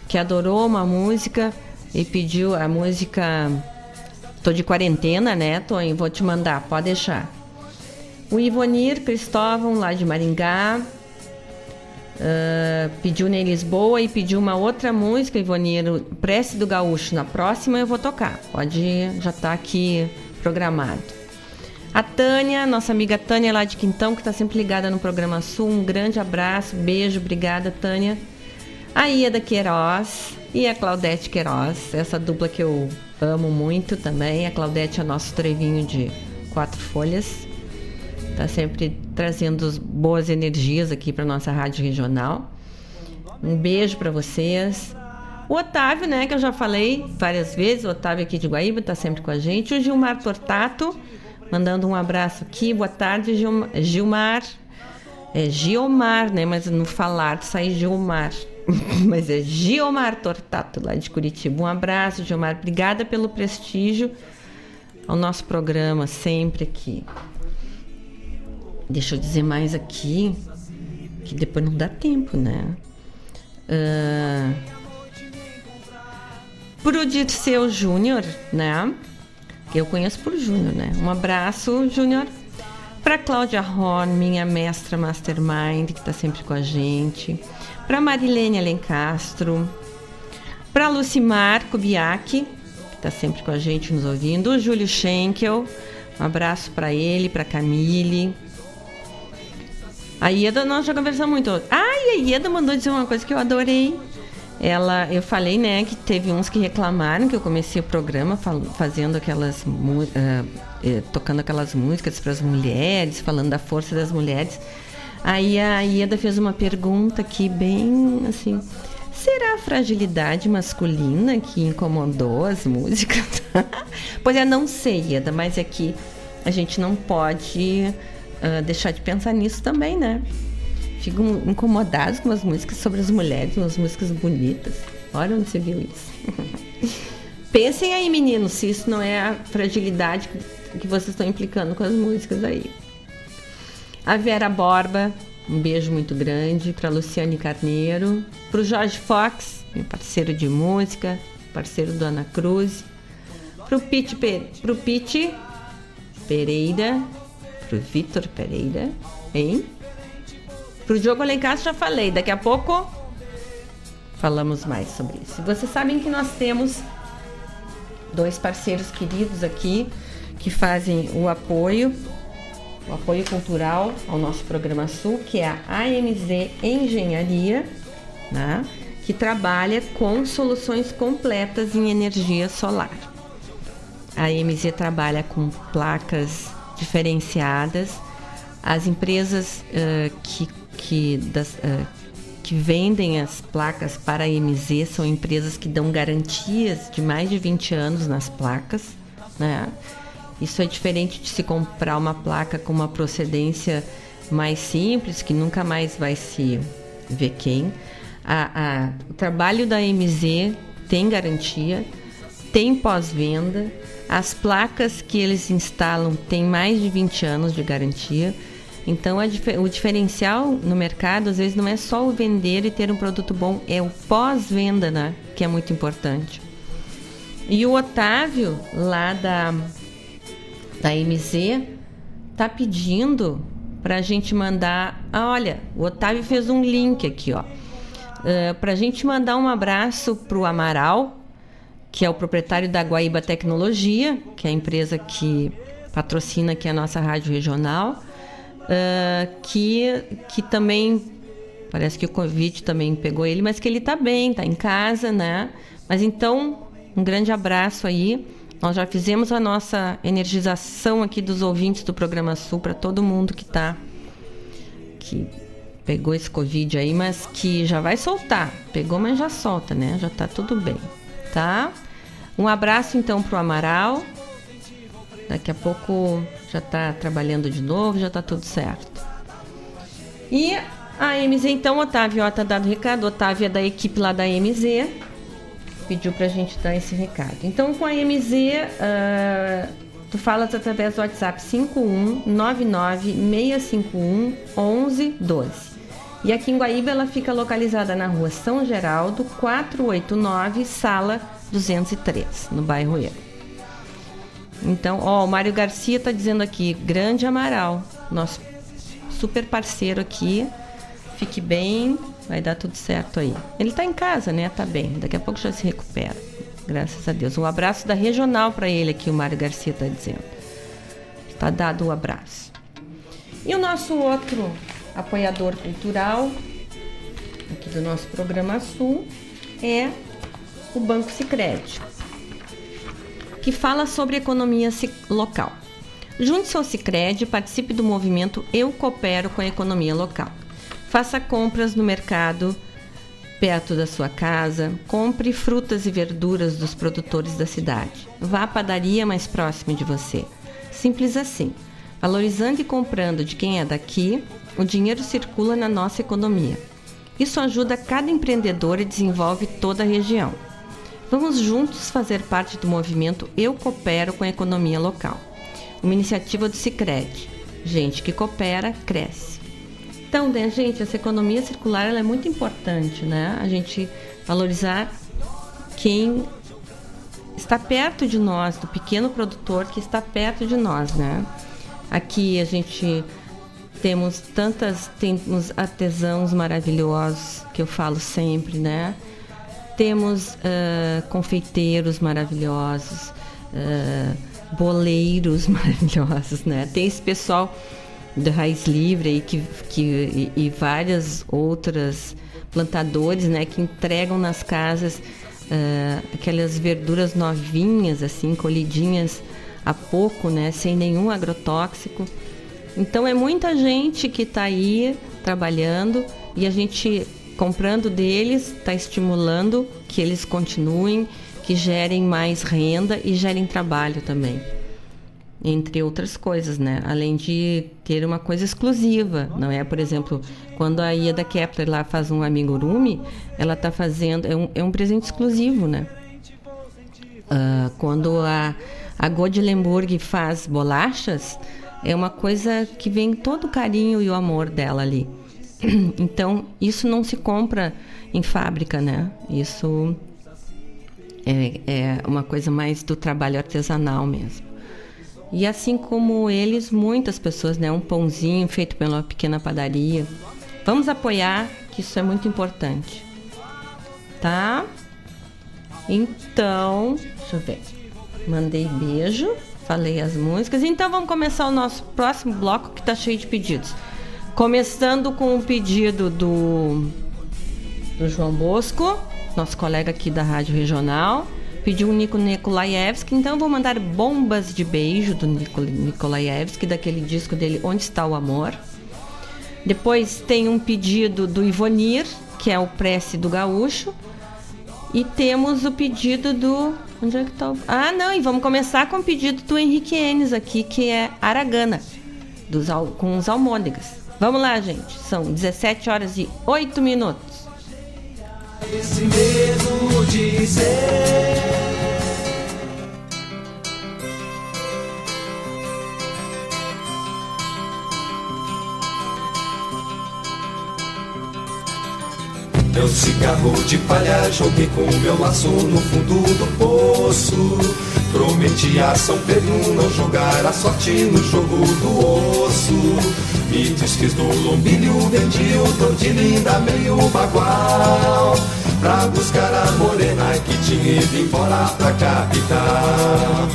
que adorou uma música e pediu a música. Tô de quarentena, né, Tonho? Vou te mandar, pode deixar. O Ivonir Cristóvão, lá de Maringá, uh, pediu em Lisboa e pediu uma outra música, Ivonir, Prece do Gaúcho. Na próxima eu vou tocar, pode já tá aqui programado. A Tânia, nossa amiga Tânia lá de Quintão, que está sempre ligada no programa Sul, um grande abraço, beijo, obrigada, Tânia a Ieda Queiroz e a Claudete Queiroz, essa dupla que eu amo muito também. A Claudete é nosso trevinho de quatro folhas. Tá sempre trazendo boas energias aqui para nossa rádio regional. Um beijo para vocês. O Otávio, né, que eu já falei várias vezes, o Otávio aqui de Guaíba tá sempre com a gente. O Gilmar Tortato, mandando um abraço aqui. Boa tarde, Gilmar. É Gilmar, né, mas no falar sai Gilmar. mas é Giomar Tortato, lá de Curitiba. Um abraço, Giomar. Obrigada pelo prestígio ao nosso programa, sempre aqui. Deixa eu dizer mais aqui que depois não dá tempo, né? Uh, pro Dirceu Júnior, né? Eu conheço por Júnior, né? Um abraço, Júnior. Pra Cláudia Horn, minha mestra mastermind, que tá sempre com a gente. Pra Marilene Alencastro. Pra Lucimar Kubiak, que tá sempre com a gente nos ouvindo. O Júlio Schenkel. Um abraço para ele, para Camille. A Ieda nós já conversamos muito. Ah, e a Ieda mandou dizer uma coisa que eu adorei. Ela, eu falei, né, que teve uns que reclamaram que eu comecei o programa fal, fazendo aquelas, uh, tocando aquelas músicas para as mulheres, falando da força das mulheres. Aí a Ieda fez uma pergunta aqui bem assim, será a fragilidade masculina que incomodou as músicas? pois é, não sei, Ieda, mas é que a gente não pode uh, deixar de pensar nisso também, né? Ficam incomodados com as músicas sobre as mulheres, umas músicas bonitas. Olha onde você viu isso. Pensem aí, meninos, se isso não é a fragilidade que vocês estão implicando com as músicas aí. A Vera Borba, um beijo muito grande para Luciane Carneiro, para o Jorge Fox, meu parceiro de música, parceiro do Ana Cruz, para o Pete, Pete Pereira, pro Vitor Pereira, hein? Pro Diogo Alencar já falei, daqui a pouco falamos mais sobre isso. Vocês sabem que nós temos dois parceiros queridos aqui que fazem o apoio, o apoio cultural ao nosso programa Sul, que é a AMZ Engenharia, né? que trabalha com soluções completas em energia solar. A AMZ trabalha com placas diferenciadas. As empresas uh, que, que, das, uh, que vendem as placas para a MZ são empresas que dão garantias de mais de 20 anos nas placas. Né? Isso é diferente de se comprar uma placa com uma procedência mais simples, que nunca mais vai se ver quem. A, a, o trabalho da MZ tem garantia, tem pós-venda as placas que eles instalam têm mais de 20 anos de garantia. Então, o diferencial no mercado, às vezes, não é só o vender e ter um produto bom, é o pós-venda, né? Que é muito importante. E o Otávio, lá da, da MZ, tá pedindo para a gente mandar. Ah, olha, o Otávio fez um link aqui, ó. Uh, para a gente mandar um abraço para o Amaral, que é o proprietário da Guaíba Tecnologia, que é a empresa que patrocina aqui a nossa rádio regional, uh, que, que também parece que o Covid também pegou ele, mas que ele está bem, está em casa, né? Mas então, um grande abraço aí. Nós já fizemos a nossa energização aqui dos ouvintes do programa Sul para todo mundo que está que pegou esse Covid aí, mas que já vai soltar. Pegou, mas já solta, né? Já está tudo bem, tá? Um abraço então para o Amaral. Daqui a pouco já está trabalhando de novo, já está tudo certo. E a MZ, então, Otávio está dado recado. Otávio é da equipe lá da MZ. Pediu para a gente dar esse recado. Então, com a MZ, uh, ah, tu falas através do WhatsApp 51996511112. E aqui em Guaíba ela fica localizada na rua São Geraldo, 489, sala 203, no bairro Erro. Então, ó, o Mário Garcia está dizendo aqui, grande Amaral, nosso super parceiro aqui. Fique bem, vai dar tudo certo aí. Ele está em casa, né? Tá bem. Daqui a pouco já se recupera. Graças a Deus. Um abraço da regional para ele aqui, o Mário Garcia está dizendo. Está dado o um abraço. E o nosso outro apoiador cultural aqui do nosso programa Sul é o Banco Sicredi, que fala sobre economia local. Junte-se ao Sicredi e participe do movimento Eu Coopero com a Economia Local. Faça compras no mercado perto da sua casa, compre frutas e verduras dos produtores da cidade. Vá à padaria mais próxima de você. Simples assim. Valorizando e comprando de quem é daqui, o dinheiro circula na nossa economia. Isso ajuda cada empreendedor e desenvolve toda a região. Vamos juntos fazer parte do movimento Eu Coopero com a Economia Local, uma iniciativa do Cicred. Gente que coopera, cresce. Então, né, gente, essa economia circular ela é muito importante, né? A gente valorizar quem está perto de nós, do pequeno produtor que está perto de nós, né? Aqui a gente temos tantas, temos artesãos maravilhosos que eu falo sempre, né? Temos uh, confeiteiros maravilhosos, uh, boleiros maravilhosos, né? Tem esse pessoal da Raiz Livre aí que, que, e, e várias outras plantadores, né? Que entregam nas casas uh, aquelas verduras novinhas, assim, colhidinhas há pouco, né? Sem nenhum agrotóxico. Então é muita gente que está aí trabalhando e a gente comprando deles está estimulando que eles continuem, que gerem mais renda e gerem trabalho também entre outras coisas, né? Além de ter uma coisa exclusiva, não é? Por exemplo, quando a Ieda Kepler lá faz um amigurumi, ela está fazendo é um, é um presente exclusivo, né? Uh, quando a a Godlemburg faz bolachas, é uma coisa que vem todo o carinho e o amor dela ali. Então, isso não se compra em fábrica, né? Isso é, é uma coisa mais do trabalho artesanal mesmo. E assim como eles, muitas pessoas, né? Um pãozinho feito pela pequena padaria. Vamos apoiar, que isso é muito importante. Tá? Então, deixa eu ver. Mandei beijo, falei as músicas. Então vamos começar o nosso próximo bloco que tá cheio de pedidos. Começando com o pedido do, do João Bosco, nosso colega aqui da Rádio Regional pediu o Nico Nikolaevski, então eu vou mandar bombas de beijo do Nico Nikolaevski, daquele disco dele Onde Está o Amor. Depois tem um pedido do Ivonir, que é o Prece do Gaúcho. E temos o pedido do. Onde é que tá? Ah, não, e vamos começar com o pedido do Henrique Enes aqui, que é Aragana, dos, com os almôndegas. Vamos lá, gente. São 17 horas e 8 minutos. Esse medo de ser. Meu cigarro de palha joguei com meu laço no fundo do poço. Prometi a São Pedro não jogar a sorte no jogo do osso. Me desfiz do lombilho, vendi o tordilho ainda meio bagual. Pra buscar a morena que tinha ido embora pra capital.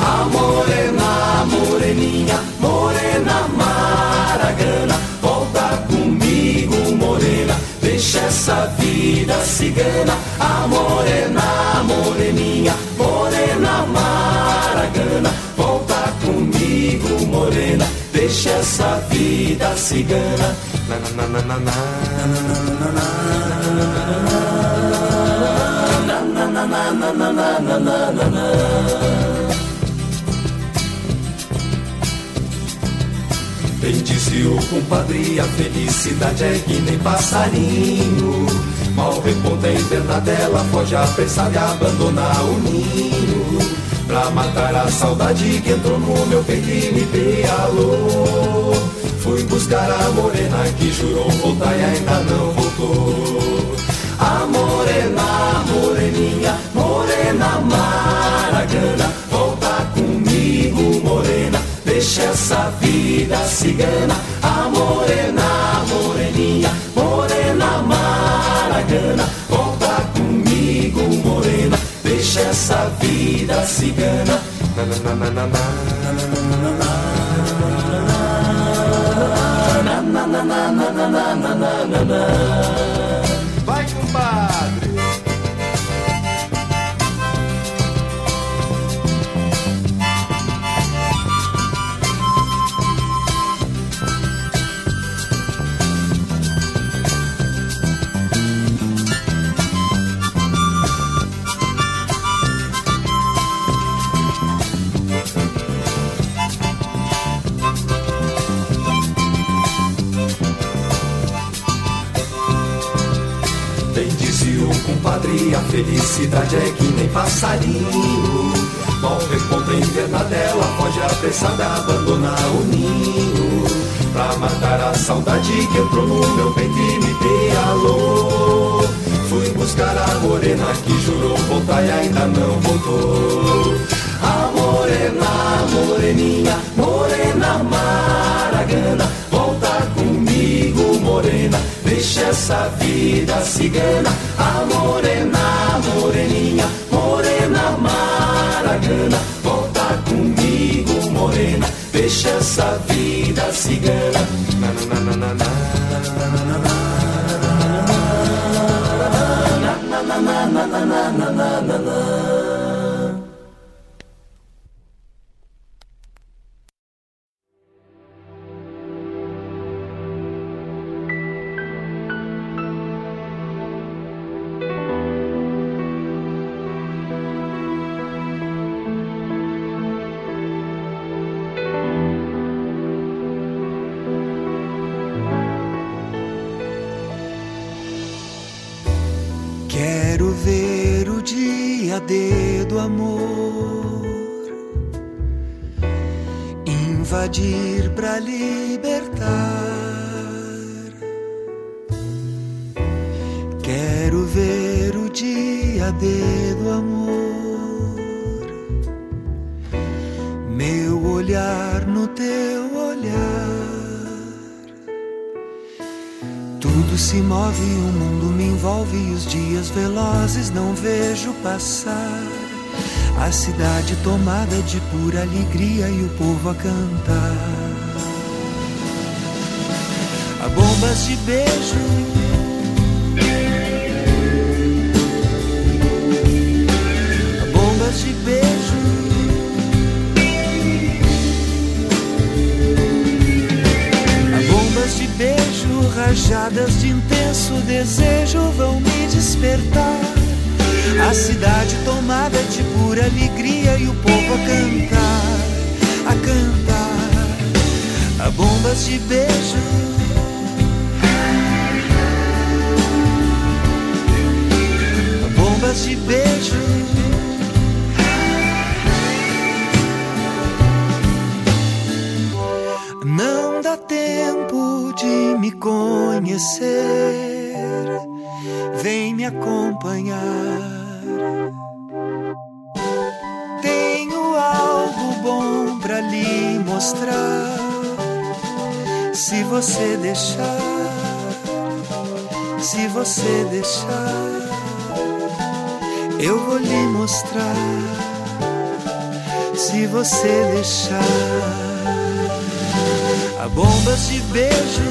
A morena, moreninha, morena maragana, volta comigo, morena Deixa essa vida cigana, a morena, moreninha, morena maragana. Volta comigo, morena, deixa essa vida cigana. Na, na, na, na, na, Bem disse o compadre, a felicidade é que nem passarinho. Mal reponta a invernadela, foge apressada e abandonar o ninho. Pra matar a saudade que entrou no meu peito e me bealou. Fui buscar a morena que jurou voltar e ainda não voltou. A morena, moreninha, morena maragana, volta comigo, morena. Deixa essa vida cigana, a morena, moreninha, morena maragana. Volta comigo, morena, deixa essa vida cigana. Na, na, na, a felicidade é que nem passarinho. Mal reponta invernadela, foge apressada, abandonar o ninho. Pra matar a saudade que entrou no meu peito e me dei alô. Fui buscar a morena que jurou voltar e ainda não voltou. A morena, moreninha, morena maragana, essa vida cigana. A morena, moreninha, morena maragana, volta comigo, morena, deixa essa vida cigana. Na, na, na, na, na, na, na, na. Quero cidade tomada de pura alegria e o povo a cantar. Há bombas de beijo. De beijo. Há bombas de beijo, rajadas de intenso desejo vão me despertar. A cidade tomada de pura alegria e o povo a cantar, a cantar. Há bombas de beijo. Há bombas de beijo. Você deixar, eu vou lhe mostrar. Se você deixar. Há bombas de beijo.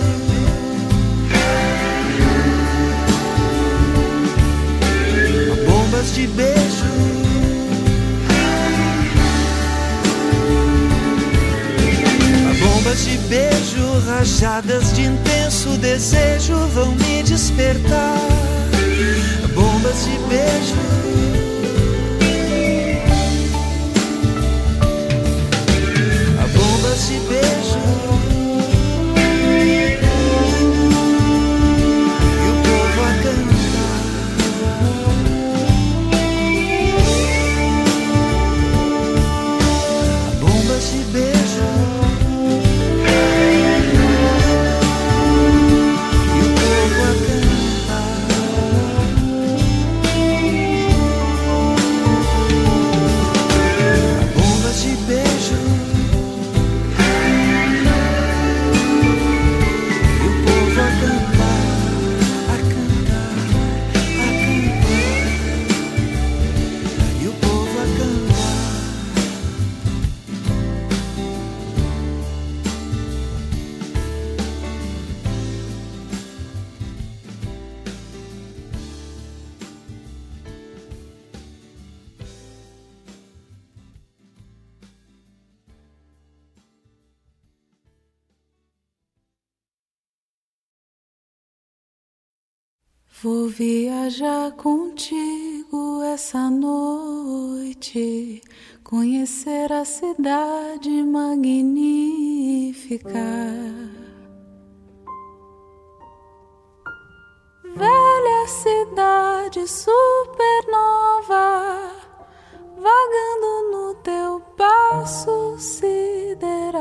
Bombas de beijo. Bombas de beijo, rajadas de intenso desejo vão me despertar. Bombas de beijo. Vou viajar contigo essa noite, conhecer a cidade magnífica. Velha cidade supernova, vagando no teu passo sideral.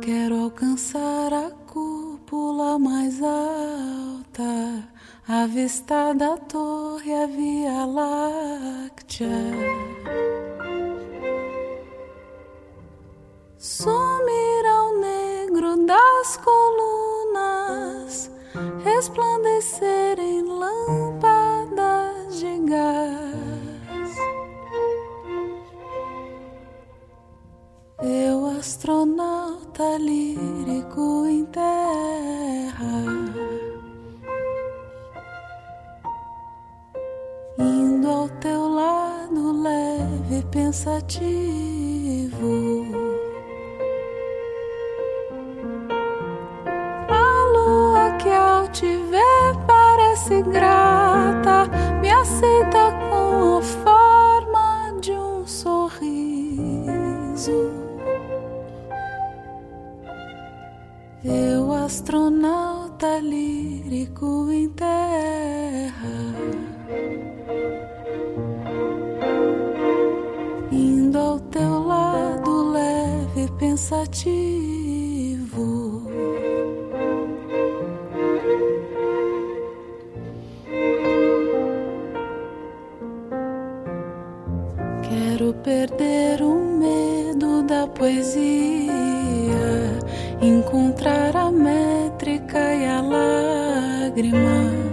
Quero alcançar a cúpula mais alta, avistar da torre a Via Láctea. Sumir ao negro das colunas, resplandecer em lâmpadas de gás. Eu, astronauta lírico em terra. indo ao teu lado leve pensativo. A lua que ao te ver parece grata, me aceita com a forma de um sorriso. Eu, astronauta lírico em terra. indo ao teu lado leve pensativo. Quero perder o medo da poesia, encontrar a métrica e a lágrima.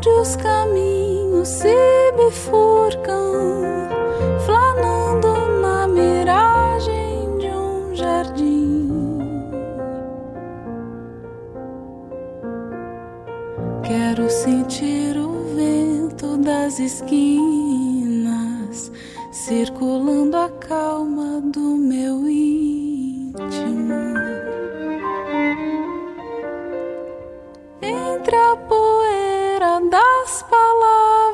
onde os caminhos se bifurcam, flanando na miragem de um jardim. Quero sentir o vento das esquinas circulando a calma do meu íntimo. Entre a poeira das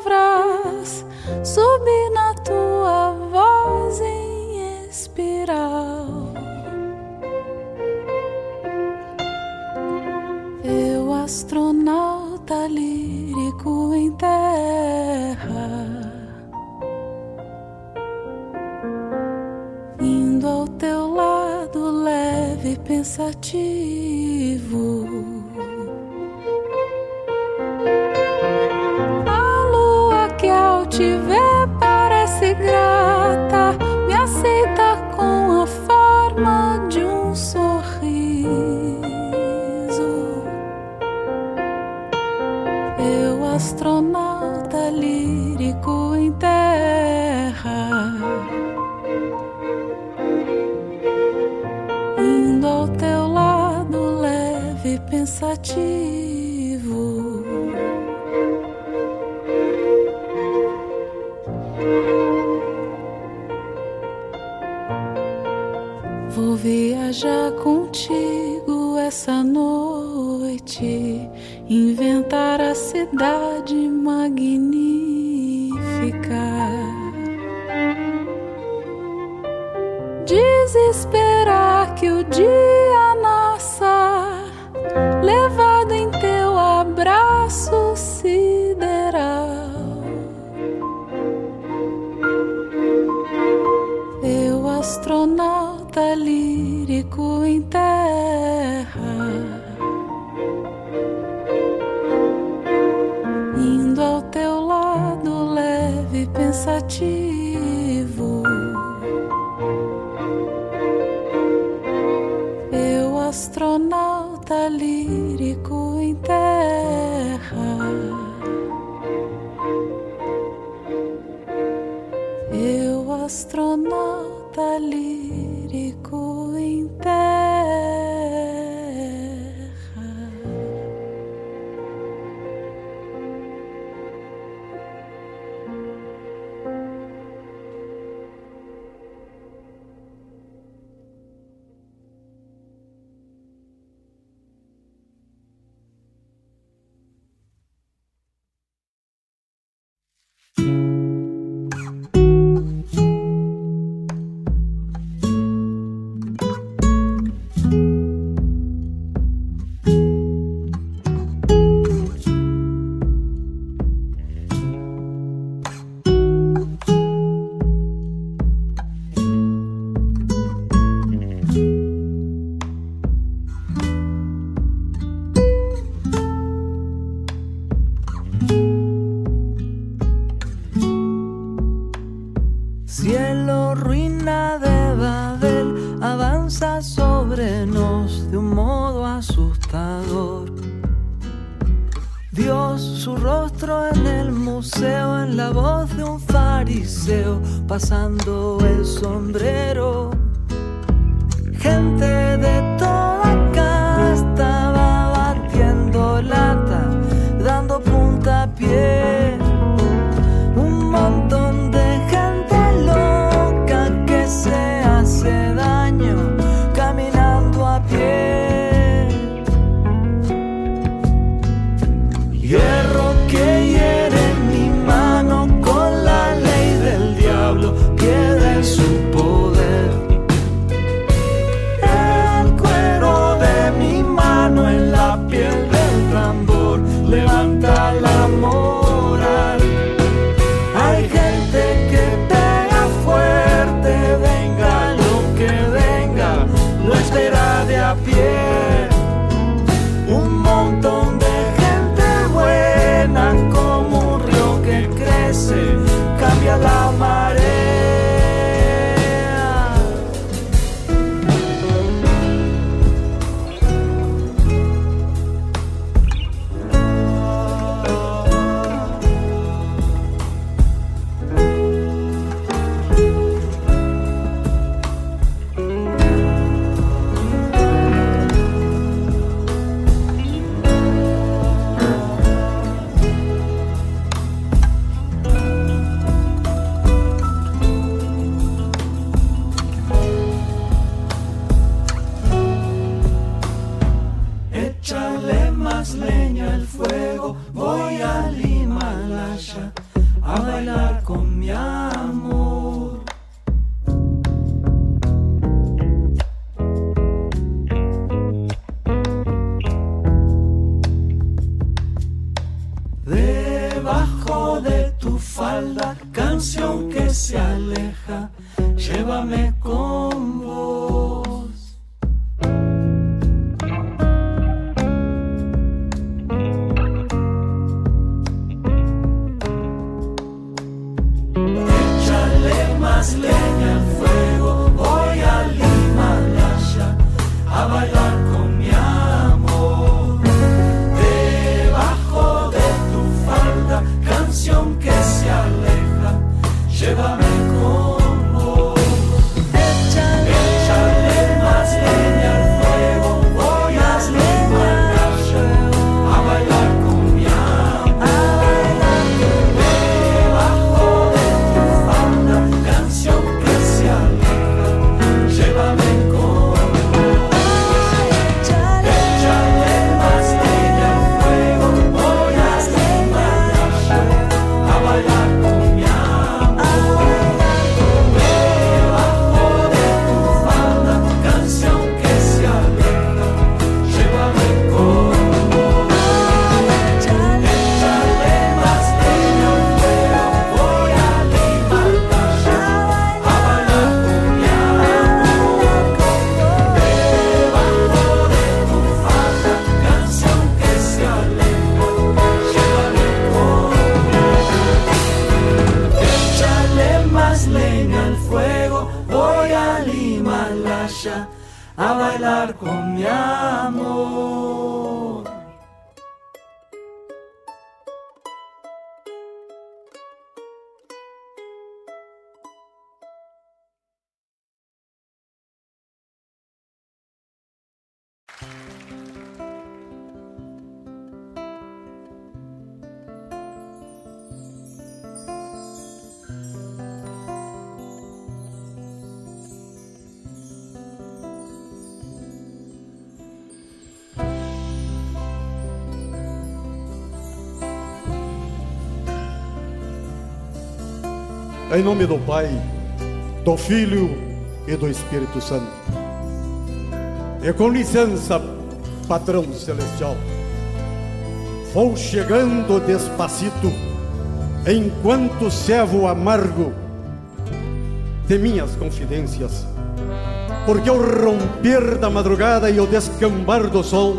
palavras, subir na tua voz em espiral. Eu, astronauta lírico em terra, teu lado leve e pensativo. A lua que ao te ver parece grata, me aceita com a forma de um sorriso. Eu, astronauta lírico em pensativo. Vou viajar contigo essa noite, inventar a cidade magnífica. Em nome do Pai, do Filho e do Espírito Santo. E com licença, patrão celestial, vou chegando despacito, enquanto servo amargo de minhas confidências, porque ao romper da madrugada e ao descambar do sol,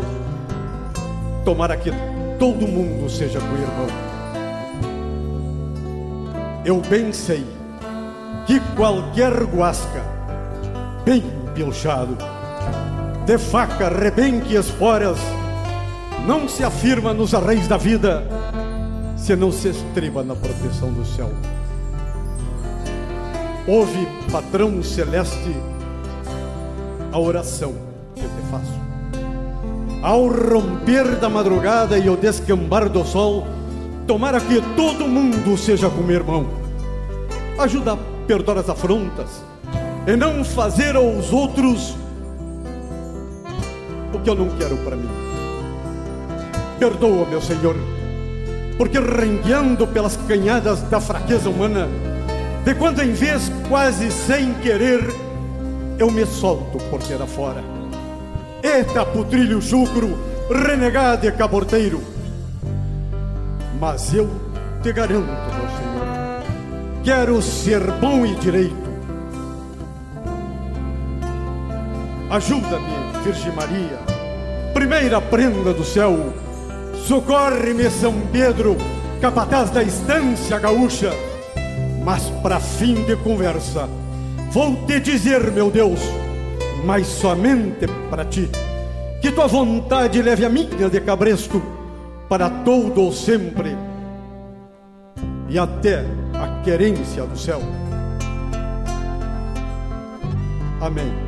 tomara que todo mundo seja com o irmão eu bem sei que qualquer guasca, bem pilchado, de faca, rebenque esporas, não se afirma nos arreios da vida, se não se estriba na proteção do céu. Ouve, patrão celeste, a oração que eu te faço. Ao romper da madrugada e ao descambar do sol, tomara que todo mundo seja como irmão. Ajuda a perdoar as afrontas e não fazer aos outros o que eu não quero para mim. Perdoa, meu Senhor, porque rengueando pelas canhadas da fraqueza humana, de quando em vez, quase sem querer, eu me solto por ter afora. Eita, putrilho chucro, renegado e caborteiro. Mas eu te garanto, meu Senhor, quero ser bom e direito. Ajuda-me, Virgem Maria, primeira prenda do céu. Socorre-me, São Pedro, capataz da estância gaúcha. Mas para fim de conversa, vou te dizer, meu Deus, mas somente para ti, que tua vontade leve a minha de cabresto para todo ou sempre e até a querência do céu. Amém.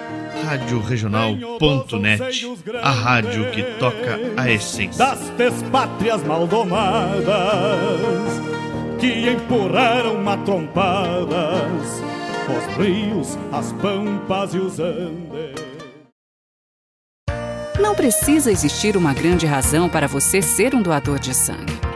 Rádio Regional.net, a rádio que toca a essência. das despátrias maldomadas que empurraram matrompadas os rios, as pampas e os andes. Não precisa existir uma grande razão para você ser um doador de sangue.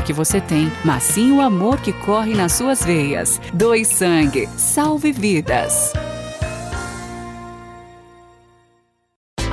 que você tem, mas sim o amor que corre nas suas veias. Doe sangue, salve vidas.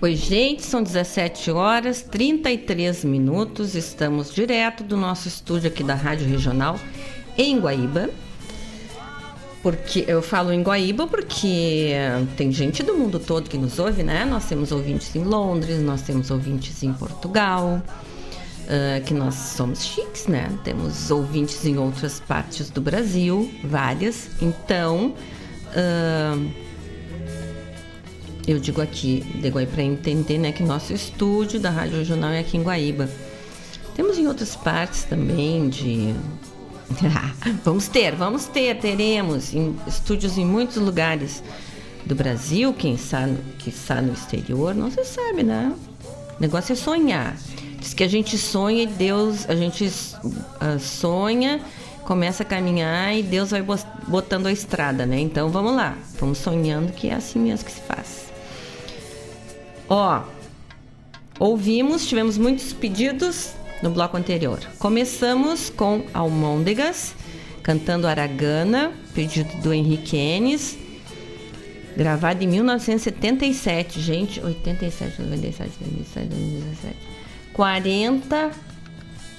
Oi, gente, são 17 horas 33 minutos. Estamos direto do nosso estúdio aqui da Rádio Regional em Guaíba. Porque eu falo em Guaíba porque tem gente do mundo todo que nos ouve, né? Nós temos ouvintes em Londres, nós temos ouvintes em Portugal, ah, que nós somos chiques, né? Temos ouvintes em outras partes do Brasil, várias. Então, ah, eu digo aqui, de para entender né, que nosso estúdio da Rádio Regional é aqui em Guaíba. Temos em outras partes também de. vamos ter, vamos ter, teremos em estúdios em muitos lugares do Brasil, quem está, que está no exterior, não se sabe, né? O negócio é sonhar. Diz que a gente sonha e Deus, a gente ah, sonha, começa a caminhar e Deus vai botando a estrada, né? Então vamos lá, vamos sonhando que é assim mesmo que se faz. Ó, ouvimos, tivemos muitos pedidos no bloco anterior. Começamos com Almôndegas, cantando Aragana, pedido do Henrique Enes, gravado em 1977, gente. 87, 97, 2007, 2017. 40.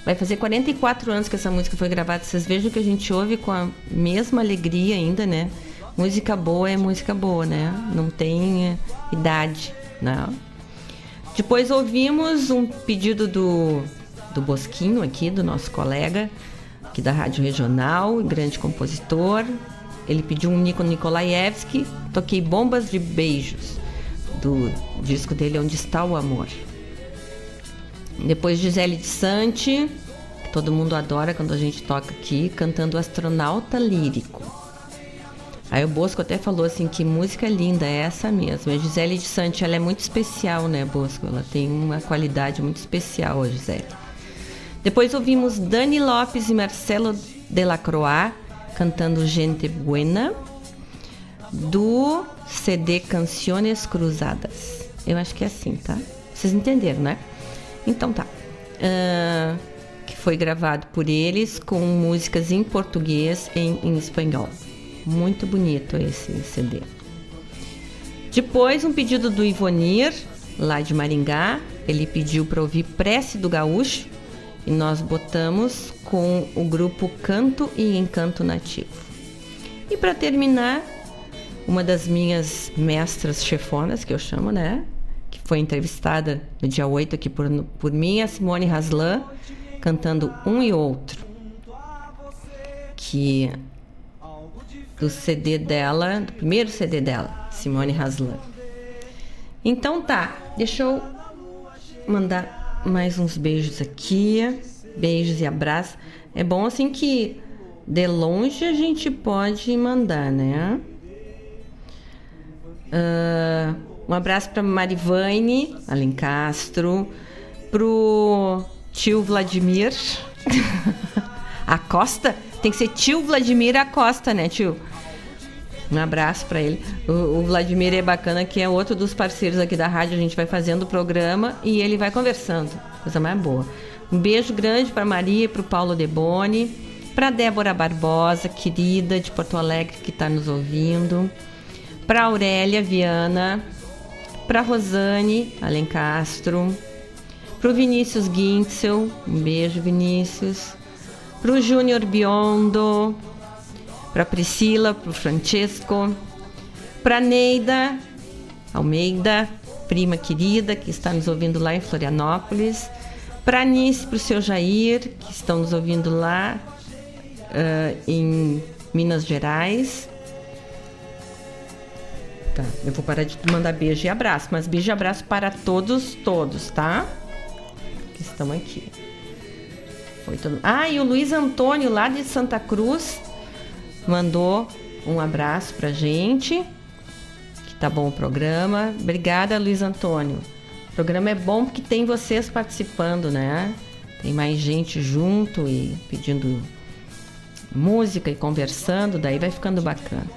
Vai fazer 44 anos que essa música foi gravada. Vocês vejam que a gente ouve com a mesma alegria ainda, né? Música boa é música boa, né? Não tem eh, idade, não. Depois ouvimos um pedido do, do Bosquinho aqui, do nosso colega, aqui da Rádio Regional, grande compositor. Ele pediu um Nico Nikolaevski, toquei Bombas de Beijos, do disco dele Onde Está o Amor. Depois Gisele de Sante, que todo mundo adora quando a gente toca aqui, cantando Astronauta Lírico. Aí o Bosco até falou assim que música linda é essa mesmo. A Gisele de Sante, ela é muito especial, né, Bosco? Ela tem uma qualidade muito especial, a Gisele. Depois ouvimos Dani Lopes e Marcelo Delacroix cantando Gente Buena do CD Canciones Cruzadas. Eu acho que é assim, tá? Vocês entenderam, né? Então tá. Ah, que foi gravado por eles com músicas em português e em espanhol. Muito bonito esse CD. Depois, um pedido do Ivonir, lá de Maringá. Ele pediu para ouvir Prece do Gaúcho e nós botamos com o grupo Canto e Encanto Nativo. E para terminar, uma das minhas mestras chefonas, que eu chamo, né? Que foi entrevistada no dia 8 aqui por, por mim, a Simone Haslan, cantando Um e Outro. Que do CD dela, do primeiro CD dela, Simone Haslan. Então tá, deixa eu mandar mais uns beijos aqui, beijos e abraços. É bom assim que de longe a gente pode mandar, né? Ah, um abraço para Marivane Alencastro, pro tio Vladimir Acosta. Tem que ser tio Vladimir Acosta, né, tio? Um abraço para ele. O, o, Vladimir é bacana, que é outro dos parceiros aqui da rádio. A gente vai fazendo o programa e ele vai conversando. Coisa mais boa. Um beijo grande para Maria, para o Paulo Deboni, para Débora Barbosa, querida de Porto Alegre, que está nos ouvindo, para Aurélia Viana, para Rosane Alencastro, para o Vinícius Guintzel, um beijo, Vinícius, para o Júnior Biondo, para Priscila, para o Francesco, para Neida Almeida, prima querida que está nos ouvindo lá em Florianópolis, para Anice, para o seu Jair, que estão nos ouvindo lá uh, em Minas Gerais. Tá, eu vou parar de mandar beijo e abraço, mas beijo e abraço para todos, todos, tá? Que estão aqui. Foi todo... Ah, e o Luiz Antônio, lá de Santa Cruz, mandou um abraço pra gente. Que tá bom o programa. Obrigada, Luiz Antônio. O programa é bom porque tem vocês participando, né? Tem mais gente junto e pedindo música e conversando, daí vai ficando bacana.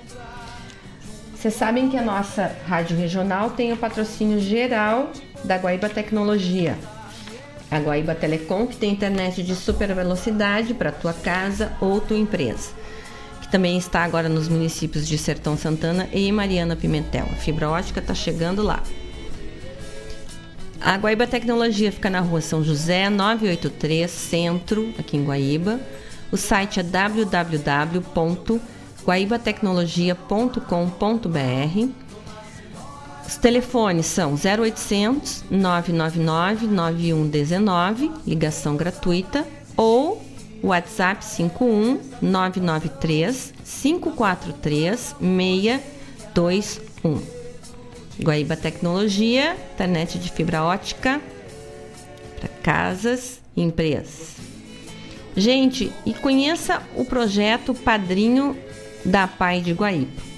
Vocês sabem que a nossa rádio regional tem o patrocínio geral da Guaíba Tecnologia. A Guaíba Telecom, que tem internet de super velocidade para tua casa ou tua empresa. Que também está agora nos municípios de Sertão Santana e Mariana Pimentel. A fibra ótica está chegando lá. A Guaíba Tecnologia fica na rua São José, 983, Centro, aqui em Guaíba. O site é www.guaibatecnologia.com.br. Os telefones são 0800 999 9119, ligação gratuita, ou WhatsApp 51 993 543 621. Guaíba Tecnologia, internet de fibra ótica para casas e empresas. Gente, e conheça o projeto Padrinho da Pai de Guaíba.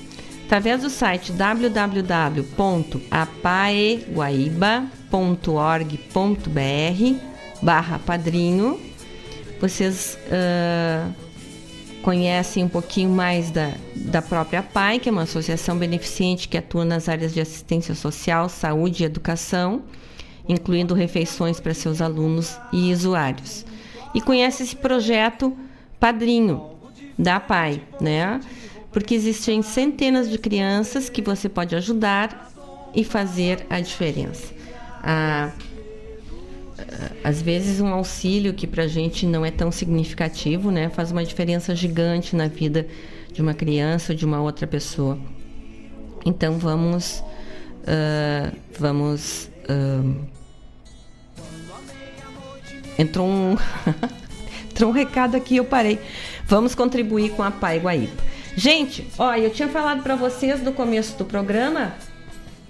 Através do site www.apaeguaíba.org.br barra padrinho, vocês uh, conhecem um pouquinho mais da, da própria PAI, que é uma associação beneficente que atua nas áreas de assistência social, saúde e educação, incluindo refeições para seus alunos e usuários. E conhece esse projeto Padrinho da PAI, né? Porque existem centenas de crianças que você pode ajudar e fazer a diferença. Ah, às vezes um auxílio que para a gente não é tão significativo, né, faz uma diferença gigante na vida de uma criança ou de uma outra pessoa. Então vamos, uh, vamos, uh, entrou um, entrou um recado aqui, eu parei. Vamos contribuir com a Pai Guaíba. Gente, ó, eu tinha falado para vocês no começo do programa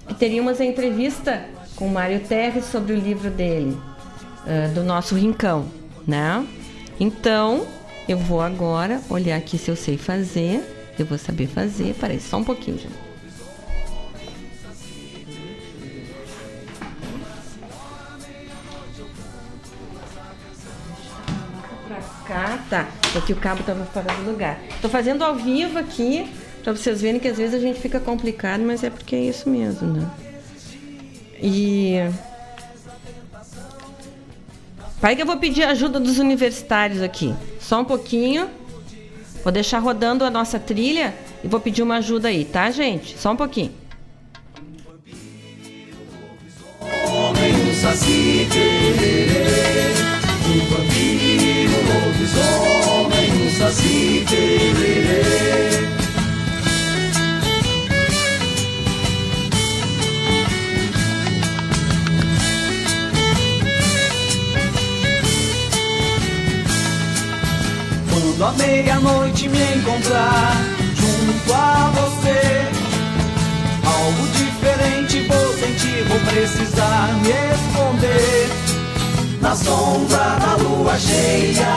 que teríamos a entrevista com o Mário Terres sobre o livro dele, uh, do nosso Rincão, né? Então, eu vou agora olhar aqui se eu sei fazer. Eu vou saber fazer. Peraí, só um pouquinho, gente. Cá, tá. Porque o cabo tava fora do lugar. Tô fazendo ao vivo aqui, pra vocês verem que às vezes a gente fica complicado, mas é porque é isso mesmo, né? E. Pai que eu vou pedir ajuda dos universitários aqui. Só um pouquinho. Vou deixar rodando a nossa trilha e vou pedir uma ajuda aí, tá, gente? Só um pouquinho. Um vampiro, lobisomem no saci tererê. Quando à meia-noite me encontrar junto a você, algo diferente vou sentir, vou precisar me esconder na sombra da lua cheia.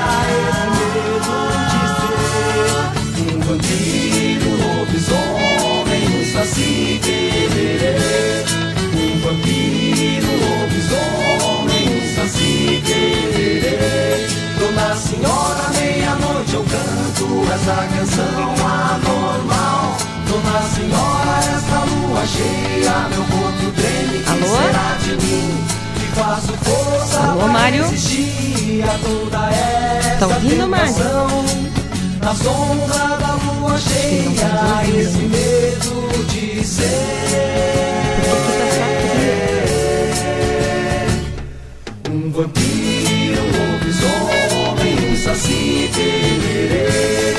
Um vampiro, um saci. Um vampiro, um saci. Dona Senhora, meia-noite eu canto essa canção anormal. Dona Senhora, essa lua cheia, meu corpo treme, que Alô? será de mim? Faço força Alô, Mário? resistir a toda essa Tá ouvindo, Mário? Na sombra da lua cheia, esse medo de ser um vampiro, um lobisomem, um saci pererê.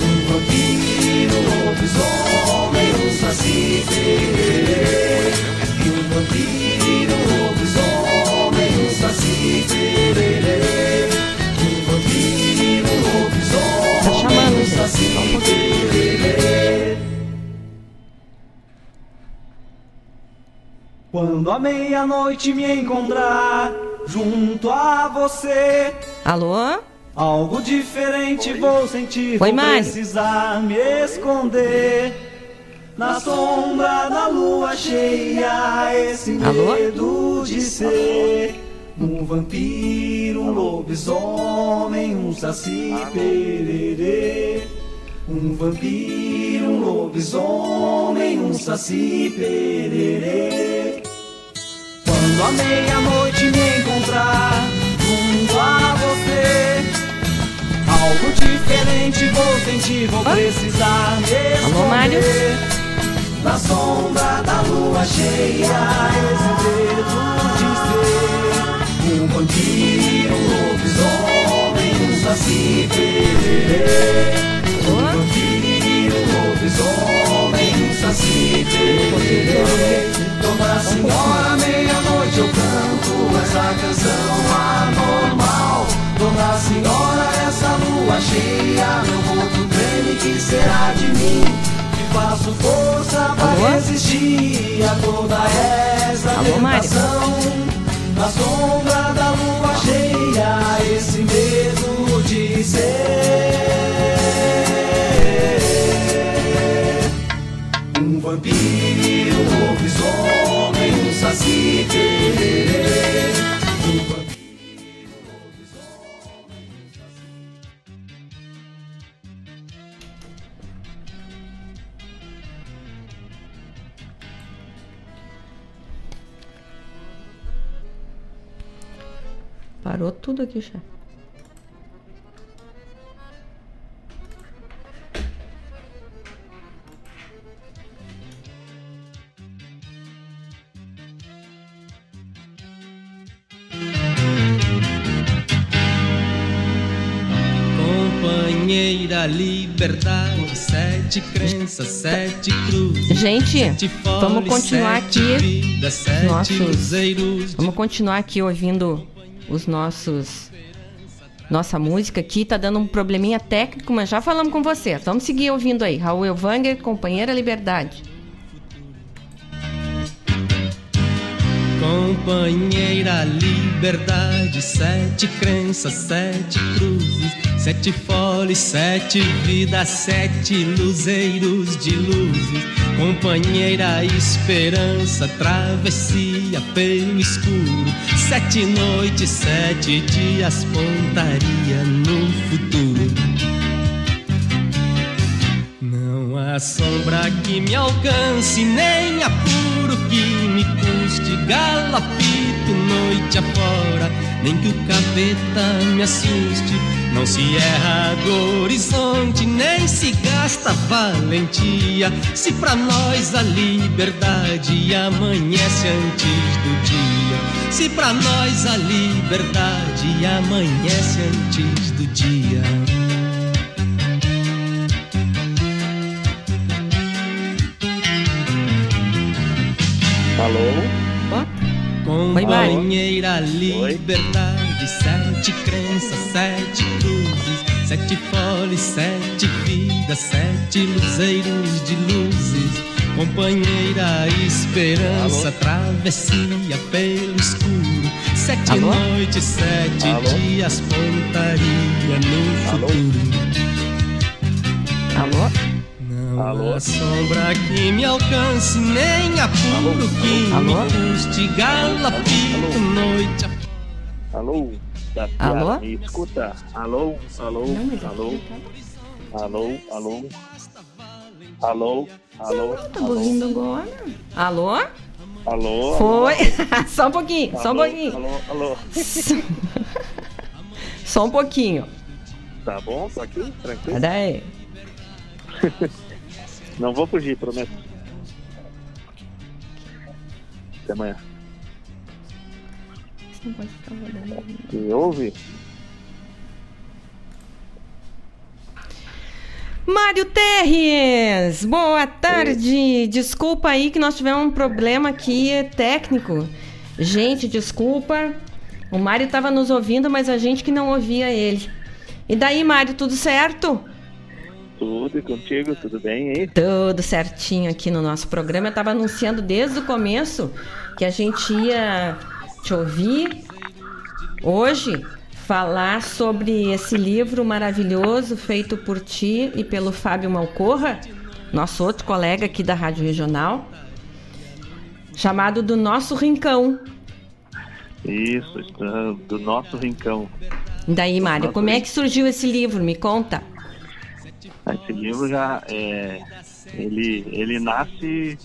Um vampiro, um lobisomem, um saci pererê. E um vampiro, Quando a meia-noite me encontrar junto a você, Alô? algo diferente vou sentir. Oi, vou precisar me esconder na sombra da lua cheia. Esse Alô? medo de ser um vampiro, um lobisomem, um saci pererê. Um vampiro, um lobisomem, um saci pererê. Quando a meia-noite me encontrar junto a você, algo diferente vou sentir, vou precisar me esconder. Na sombra da lua cheia, esse medo de ser um vampiro, um lobisomem, um saci pererê. Um vampiro, um lobisomem, um saci pererê. Dona Senhora, meia-noite essa canção anormal. Dona Senhora, essa lua cheia, meu corpo treme, que será de mim? Que faço força pra Alô? resistir a toda essa Alô, Mário? tentação. Na sombra da lua cheia, esse medo de ser um vampiro, um lobisomem, um saci Parou tudo aqui, chefe. Companheira, liberdade, sete crenças, sete cruzes. Gente, sete vamos continuar aqui vidas, nossos-. Vamos continuar aqui ouvindo os nossos. Nossa música aqui tá dando um probleminha técnico, mas já falamos com vocês. Vamos seguir ouvindo aí. Raul Elvanger, Companheira Liberdade. Companheira, liberdade, sete crenças, sete cruzes, sete foles, sete vidas, sete luzeiros de luzes. Companheira, esperança, travessia pelo escuro, sete noites, sete dias, pontaria no futuro. Não há sombra que me alcance, nem apuro que me custe. Galapito noite afora, nem que o capeta me assuste. Não se erra do horizonte, nem se gasta valentia. Se pra nós a liberdade amanhece antes do dia. Se pra nós a liberdade amanhece antes do dia. Alô? Companheira, liberdade, sete crenças, sete cruzes, sete foles, sete vidas, sete luzeiros de luzes. Companheira, esperança, travessia pelo escuro, sete Alô? noites, sete Alô? dias, pontaria no futuro. Alô? Não há sombra que me alcance, nem apuro que Alô? me custe. Galapito, noite Alô? Da Alô? Me escuta? Alô? Alô? Não, Alô? Alô, alô. Alô, alô. Tá ouvindo agora? Alô? Alô. Foi. alô. só um pouquinho, só um Alô, pouquinho. Alô, alô. Só um pouquinho. Tá bom, tô aqui, tranquilo. Aí. Não vou fugir, prometo. Até amanhã. Você não pode ficar rodando. Me ouve? Mário Terres, boa tarde. Desculpa aí que nós tivemos um problema aqui técnico. Gente, desculpa. O Mário estava nos ouvindo, mas a gente que não ouvia ele. E daí, Mário, tudo certo? Tudo e contigo, tudo bem aí? Tudo certinho aqui no nosso programa. Eu estava anunciando desde o começo que a gente ia te ouvir hoje falar sobre esse livro maravilhoso feito por ti e pelo Fábio Malcorra, nosso outro colega aqui da Rádio Regional, chamado Do Nosso Rincão. Isso, está do nosso rincão. Daí, Mário, como é que surgiu esse livro? Me conta. Esse livro já é. Ele, ele nasce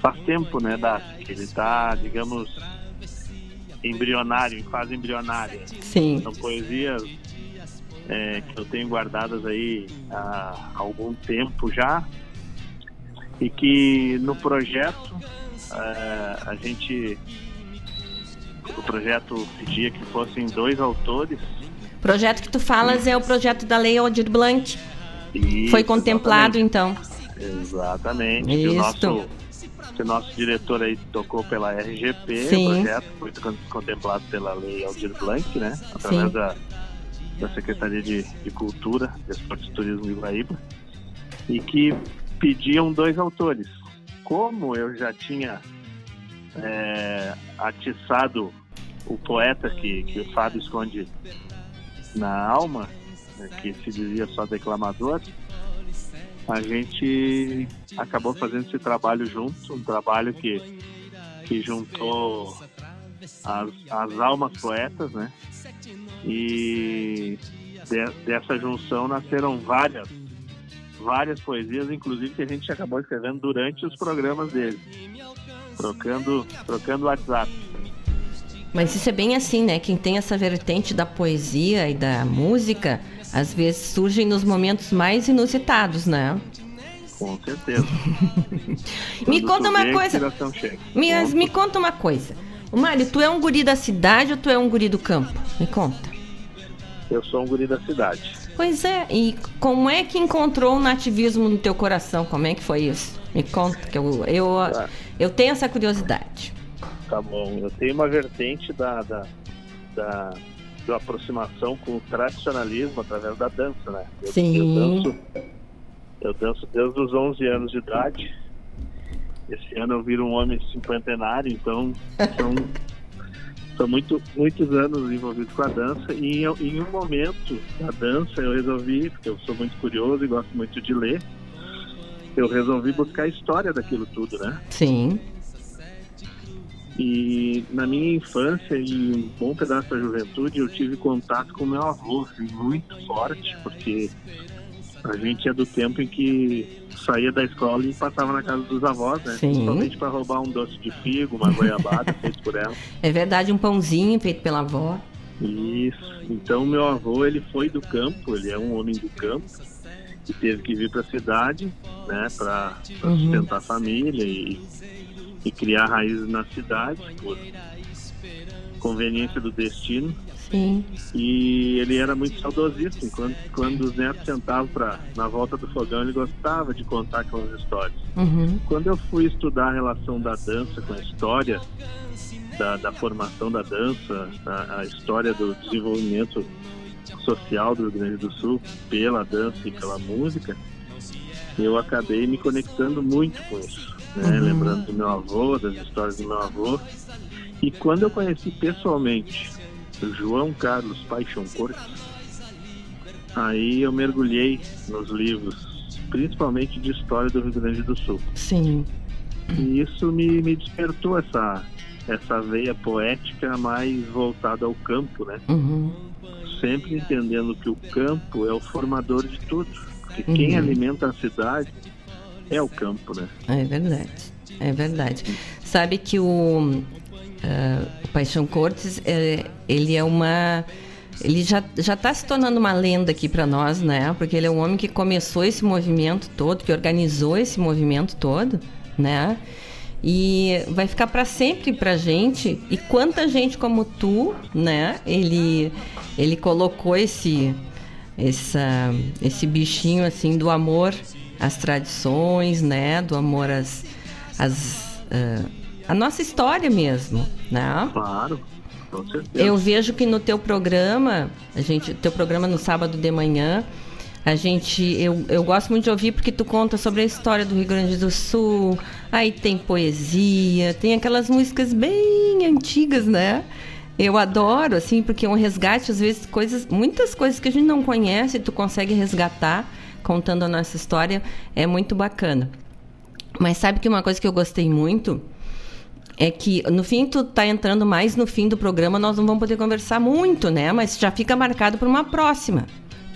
faz tempo, né, Daci? Ele tá, digamos, embrionário, em fase embrionária. Sim. São poesias é, que eu tenho guardadas aí há algum tempo já e que no projeto é, a gente o projeto pedia que fossem dois autores O projeto que tu falas é o projeto da Lei Aldir Blanc. Isso, Foi contemplado, então. Exatamente. Que o Isso. nosso, que o nosso diretor aí tocou pela RGP, Sim. o projeto foi con- contemplado pela lei Aldir Blanc, né? Através Sim. da, da Secretaria de, de Cultura, Desporto e Turismo de Guaíba, e que pediam dois autores. Como eu já tinha é, atiçado o poeta que, que o Fábio esconde na alma, que se dizia só declamador, a gente acabou fazendo esse trabalho junto, um trabalho que, que juntou as, as almas poetas, né? E de- dessa junção nasceram várias, várias poesias, inclusive que a gente acabou escrevendo durante os programas dele, trocando, trocando WhatsApp. Mas isso é bem assim, né? Quem tem essa vertente da poesia e da música, às vezes surgem nos momentos mais inusitados, né? Com certeza. Me conta uma a coisa. Mas me conta uma coisa. O Mário, tu é um guri da cidade ou tu é um guri do campo? Me conta. Eu sou um guri da cidade. Pois é, e como é que encontrou o nativismo no teu coração? Como é que foi isso? Me conta, que eu, eu, eu tenho essa curiosidade. Tá bom. Eu tenho uma vertente da, da, da, da aproximação com o tradicionalismo através da dança, né? Eu, Sim. Eu danço, eu danço desde os 11 anos de idade. Esse ano eu viro um homem cinquentenário, então são, são muito, muitos anos envolvidos com a dança. E em, em um momento da dança eu resolvi, porque eu sou muito curioso e gosto muito de ler, eu resolvi buscar a história daquilo tudo, né? Sim. E na minha infância e um bom pedaço da juventude eu tive contato com meu avô, assim, muito forte, porque a gente é do tempo em que saía da escola e passava na casa dos avós, né? Sim. Principalmente para roubar um doce de figo, uma goiabada feito por ela. É verdade, um pãozinho feito pela avó. Isso. Então meu avô ele foi do campo, ele é um homem do campo e teve que vir para a cidade, né, para Uhum. sustentar a família e, e criar raízes na cidade por conveniência do destino. Sim. E ele era muito saudosista. Enquanto quando os netos sentavam pra, na volta do fogão, ele gostava de contar aquelas histórias. Uhum. Quando eu fui estudar a relação da dança com a história, da, da formação da dança, a, a história do desenvolvimento social do Rio Grande do Sul pela dança e pela música, eu acabei me conectando muito com isso, né? Uhum. lembrando do meu avô, das histórias do meu avô. E quando eu conheci pessoalmente o João Carlos Paixão Cortes, aí eu mergulhei nos livros, principalmente de história do Rio Grande do Sul. Sim. E isso me, me despertou essa, essa veia poética mais voltada ao campo, né? Uhum. Sempre entendendo que o campo é o formador de tudo. Porque quem Uhum. alimenta a cidade é o campo, né? É verdade, é verdade. Sabe que o, o Paixão Cortes, é, ele é uma... Ele já já está se tornando uma lenda aqui para nós, né? Porque ele é um homem que começou esse movimento todo, que organizou esse movimento todo, né? E vai ficar para sempre pra gente. E quanta gente como tu, né? Ele ele colocou esse essa, esse bichinho assim do amor às tradições, né? Do amor às, às ah, a nossa história mesmo, né? Claro, com certeza. Eu vejo que no teu programa, a gente, teu programa no sábado de manhã, a gente, eu, eu gosto muito de ouvir porque tu conta sobre a história do Rio Grande do Sul, aí tem poesia, tem aquelas músicas bem antigas, né? Eu adoro, assim, porque é um resgate, às vezes, coisas, muitas coisas que a gente não conhece, tu consegue resgatar contando a nossa história, é muito bacana. Mas sabe que uma coisa que eu gostei muito é que no fim tu tá entrando mais no fim do programa, nós não vamos poder conversar muito, né? Mas já fica marcado para uma próxima.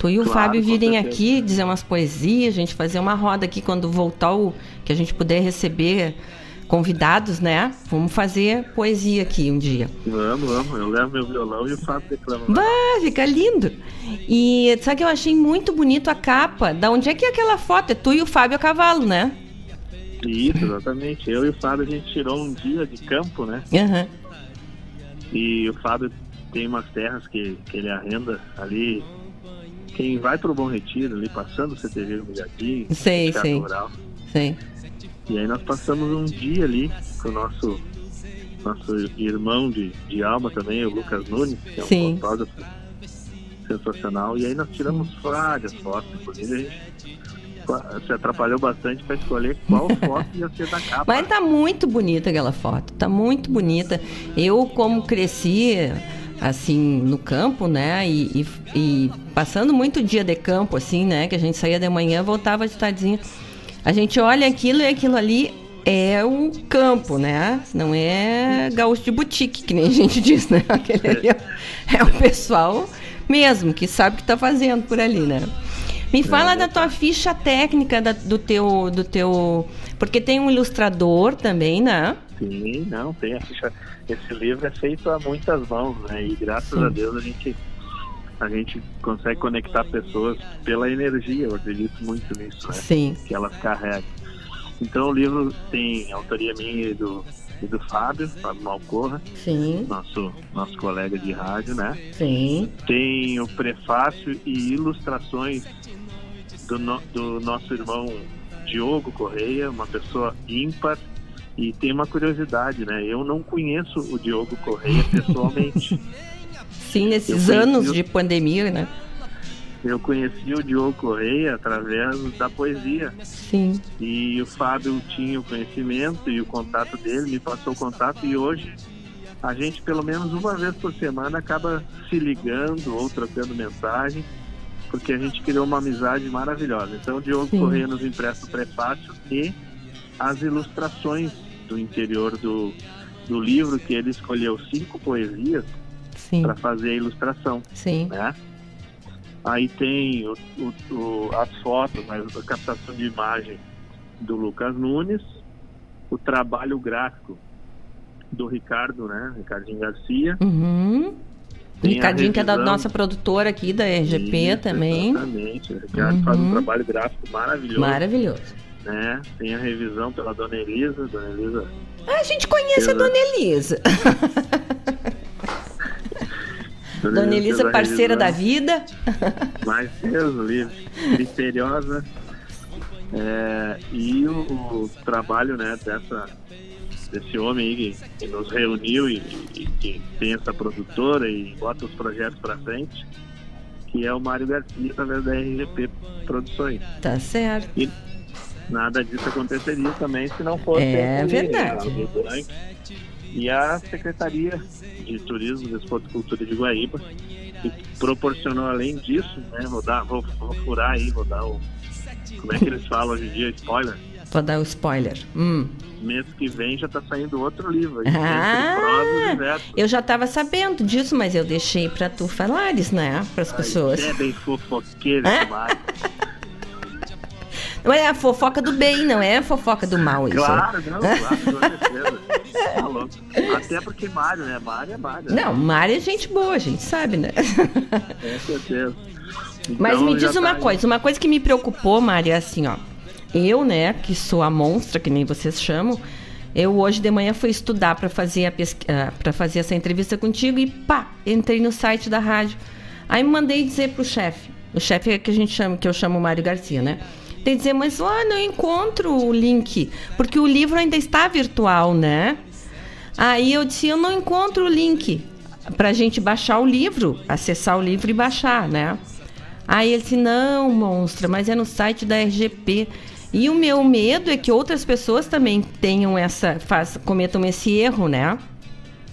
Tu e o Claro, Fábio virem aqui, dizer umas poesias, a gente fazer uma roda aqui quando voltar o que a gente puder receber convidados, né? Vamos fazer poesia aqui um dia. Vamos, vamos. Eu levo meu violão e o Fábio declama. Bah, fica lindo. E sabe que eu achei muito bonito a capa? Da onde é que é aquela foto? É tu e o Fábio a cavalo, né? Isso, exatamente. Eu e o Fábio a gente tirou um dia de campo, né? Aham. E o Fábio tem umas terras que, que ele arrenda ali. Quem vai pro Bom Retiro, ali passando o CTV no Milhadinho, Sei, sei. Rural. Sei. E aí nós passamos um dia ali com o nosso, nosso irmão de, de alma também, o Lucas Nunes, que é um Sim. fotógrafo sensacional. E aí nós tiramos várias fotos, inclusive a gente se atrapalhou bastante para escolher qual foto ia ser da capa. Mas tá muito bonita aquela foto, tá muito bonita. Eu, como cresci assim no campo, né, e, e- e passando muito dia de campo, assim, né, que a gente saía de manhã, voltava de tardezinha. A gente olha aquilo e aquilo ali é o campo, né? Não é gaúcho de boutique, que nem a gente diz, né? Aquele ali é, é o pessoal mesmo que sabe o que tá fazendo por ali, né? Me fala da tua ficha técnica da- do teu do teu, porque tem um ilustrador também, né? Sim, não, tem a ficha. Esse livro é feito a muitas mãos, né? E graças Sim. a Deus a gente, a gente consegue conectar pessoas pela energia, eu acredito muito nisso, né? Sim. Que elas carregam. Então o livro tem autoria minha e do, e do Fábio, Fábio Malcorra, Sim. nosso, nosso colega de rádio, né? Sim. Tem o prefácio e ilustrações do, no- do nosso irmão Diogo Correia, uma pessoa ímpar. E tem uma curiosidade, né? Eu não conheço o Diogo Correia pessoalmente. Sim, nesses Eu anos de pandemia, né? Eu conheci o Diogo Correia através da poesia. Sim. E o Fábio tinha o conhecimento e o contato dele, me passou o contato e hoje a gente pelo menos uma vez por semana acaba se ligando ou trocando mensagem, porque a gente criou uma amizade maravilhosa. Então o Diogo Sim. Correia nos empresta o prefácio e as ilustrações do interior do, do livro, que ele escolheu cinco poesias para fazer a ilustração. Sim. Né? Aí tem o, o- o- as fotos, a captação de imagem do Lucas Nunes, o trabalho gráfico do Ricardo, né? Ricardinho Garcia. Uhum. Ricardinho, que é da nossa produtora aqui da RGP Isso, também. Exatamente. O Ricardo faz um Uhum. trabalho gráfico maravilhoso. Maravilhoso. Né? Tem a revisão pela Dona Elisa. Dona Elisa Ah, a gente conhece a Exato. Dona Elisa. Dona Elisa, fez a parceira da vida. Mais Deus livre, criteriosa. É, e o, o trabalho né, dessa, desse homem aí que, que nos reuniu e, e que tem essa produtora e bota os projetos para frente, que é o Mário Garcia, através da RGP Produções. Tá certo. E nada disso aconteceria também se não fosse É verdade. e a Secretaria de Turismo, Desporto e Cultura de Guaíba, que proporcionou além disso, né, vou dar, vou, vou furar aí, vou dar o como é que eles falam hoje em dia, spoiler. Vou dar o spoiler. Hum. Mês que vem já tá saindo outro livro. Ah, eu já estava sabendo disso, mas eu deixei para tu falares, né? Para as pessoas. É bem fofoqueiro demais. Não é a fofoca do bem, não é a fofoca do mal. Isso. Claro, não, claro, com certeza. Tá louco. Até porque Mário, né? Mário é Mário. né? Não, Mário é gente boa, a gente sabe, né? Com certeza. Mas Então, me já diz uma tá- coisa, uma coisa que me preocupou, Mari, é assim, ó. Eu, né, que sou a monstra, que nem vocês chamam, eu hoje de manhã fui estudar para fazer para fazer essa entrevista contigo e pá, entrei no site da rádio. Aí mandei dizer pro chefe. O chefe é que a gente chama, que eu chamo Mário Garcia, né? Tem dizer, mas ó, não encontro o link, porque o livro ainda está virtual, né? Aí eu disse, eu não encontro o link pra gente baixar o livro, acessar o livro e baixar, né? Aí ele disse, não, monstra, mas é no site da RGP. E o meu medo é que outras pessoas também tenham essa, faz, cometam esse erro, né?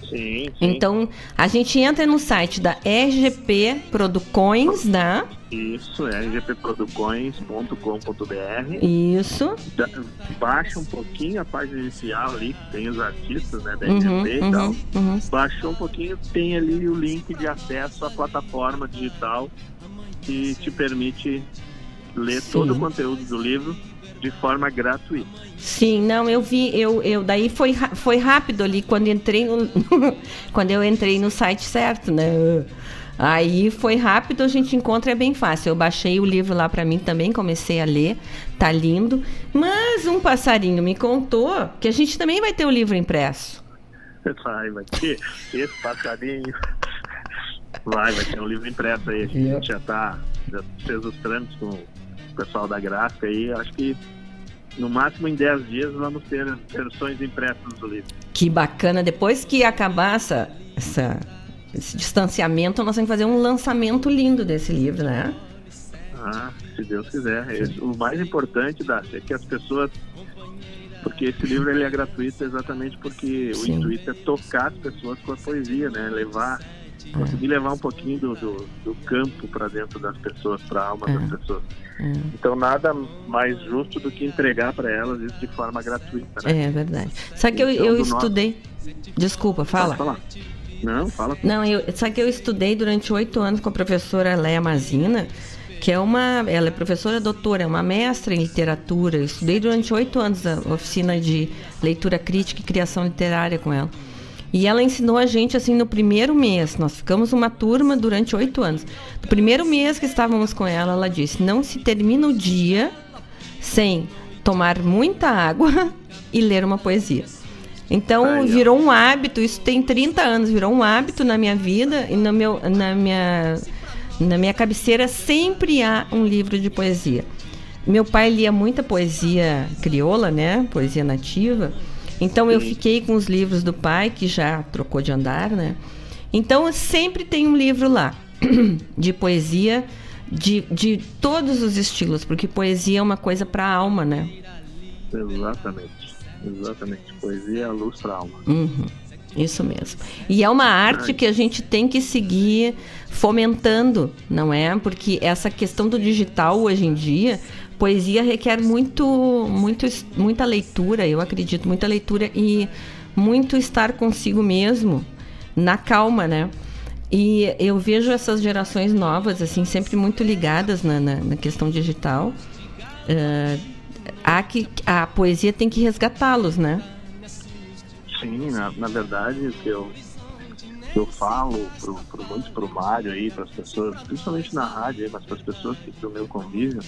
Sim, sim. Então, a gente entra no site da RGP Producões, né? Isso, é rgpproducões.com.br. Isso. Da- Baixa um pouquinho a página inicial ali, que tem os artistas, né, da Uhum, RGP e uhum, tal. uhum. Baixou um pouquinho, tem ali o link de acesso à plataforma digital que te permite ler Sim. todo o conteúdo do livro de forma gratuita. Sim, não, eu vi, eu, eu daí foi, foi rápido ali quando entrei no, quando eu entrei no site certo, né? Aí foi rápido, a gente encontra é bem fácil. Eu baixei o livro lá pra mim também, comecei a ler, tá lindo. Mas um passarinho me contou que a gente também vai ter o livro impresso. Vai, vai ter esse passarinho. Vai, vai ter um livro impresso aí. A gente já tá, já fez os trâmites com o pessoal da gráfica aí. Acho que no máximo em 10 dias vamos ter versões impressas do livro. Que bacana, depois que acabar essa, essa- esse distanciamento, nós temos que fazer um lançamento lindo desse livro, né? Ah, se Deus quiser. Esse- O mais importante, Dácia, é que as pessoas. Porque esse livro ele é gratuito exatamente porque Sim. o intuito é tocar as pessoas com a poesia, né? Levar. Conseguir levar um pouquinho do, do, do campo para dentro das pessoas, para a alma É. das pessoas. É. Então, nada mais justo do que entregar para elas isso de forma gratuita, né? É verdade. Sabe que eu, Então, eu do nosso- estudei. Desculpa, fala. Pode falar. Não, fala. Não, eu, sabe que eu estudei durante oito anos com a professora Leia Mazina, que é uma. Ela é professora doutora, é uma mestra em literatura. Eu estudei durante oito anos a oficina de leitura crítica e criação literária com ela. E ela ensinou a gente assim no primeiro mês. Nós ficamos uma turma durante oito anos. No primeiro mês que estávamos com ela, ela disse: não se termina o dia sem tomar muita água e ler uma poesia. Então virou um hábito, isso tem 30 anos, virou um hábito na minha vida e no meu, na, minha, na minha cabeceira sempre há um livro de poesia. Meu pai lia muita poesia crioula, né? Poesia nativa. Então eu fiquei com os livros do pai, que já trocou de andar, né? Então sempre tem um livro lá de poesia de, de todos os estilos, porque poesia é uma coisa para a alma, né? Exatamente. Exatamente. Poesia é luz alma. Uhum, isso mesmo. E é uma arte que a gente tem que seguir fomentando, não é? Porque essa questão do digital hoje em dia, poesia requer muito, muito, muita leitura, eu acredito, muita leitura e muito estar consigo mesmo, na calma, né? E eu vejo essas gerações novas, assim, sempre muito ligadas na, na, na questão digital. Eh, há que, a poesia tem que resgatá-los, né? Sim, na, na verdade, o que eu, que eu falo pro, pro, muito pro Mário aí, para as pessoas, principalmente na rádio, aí, mas para as pessoas que do meu convívio,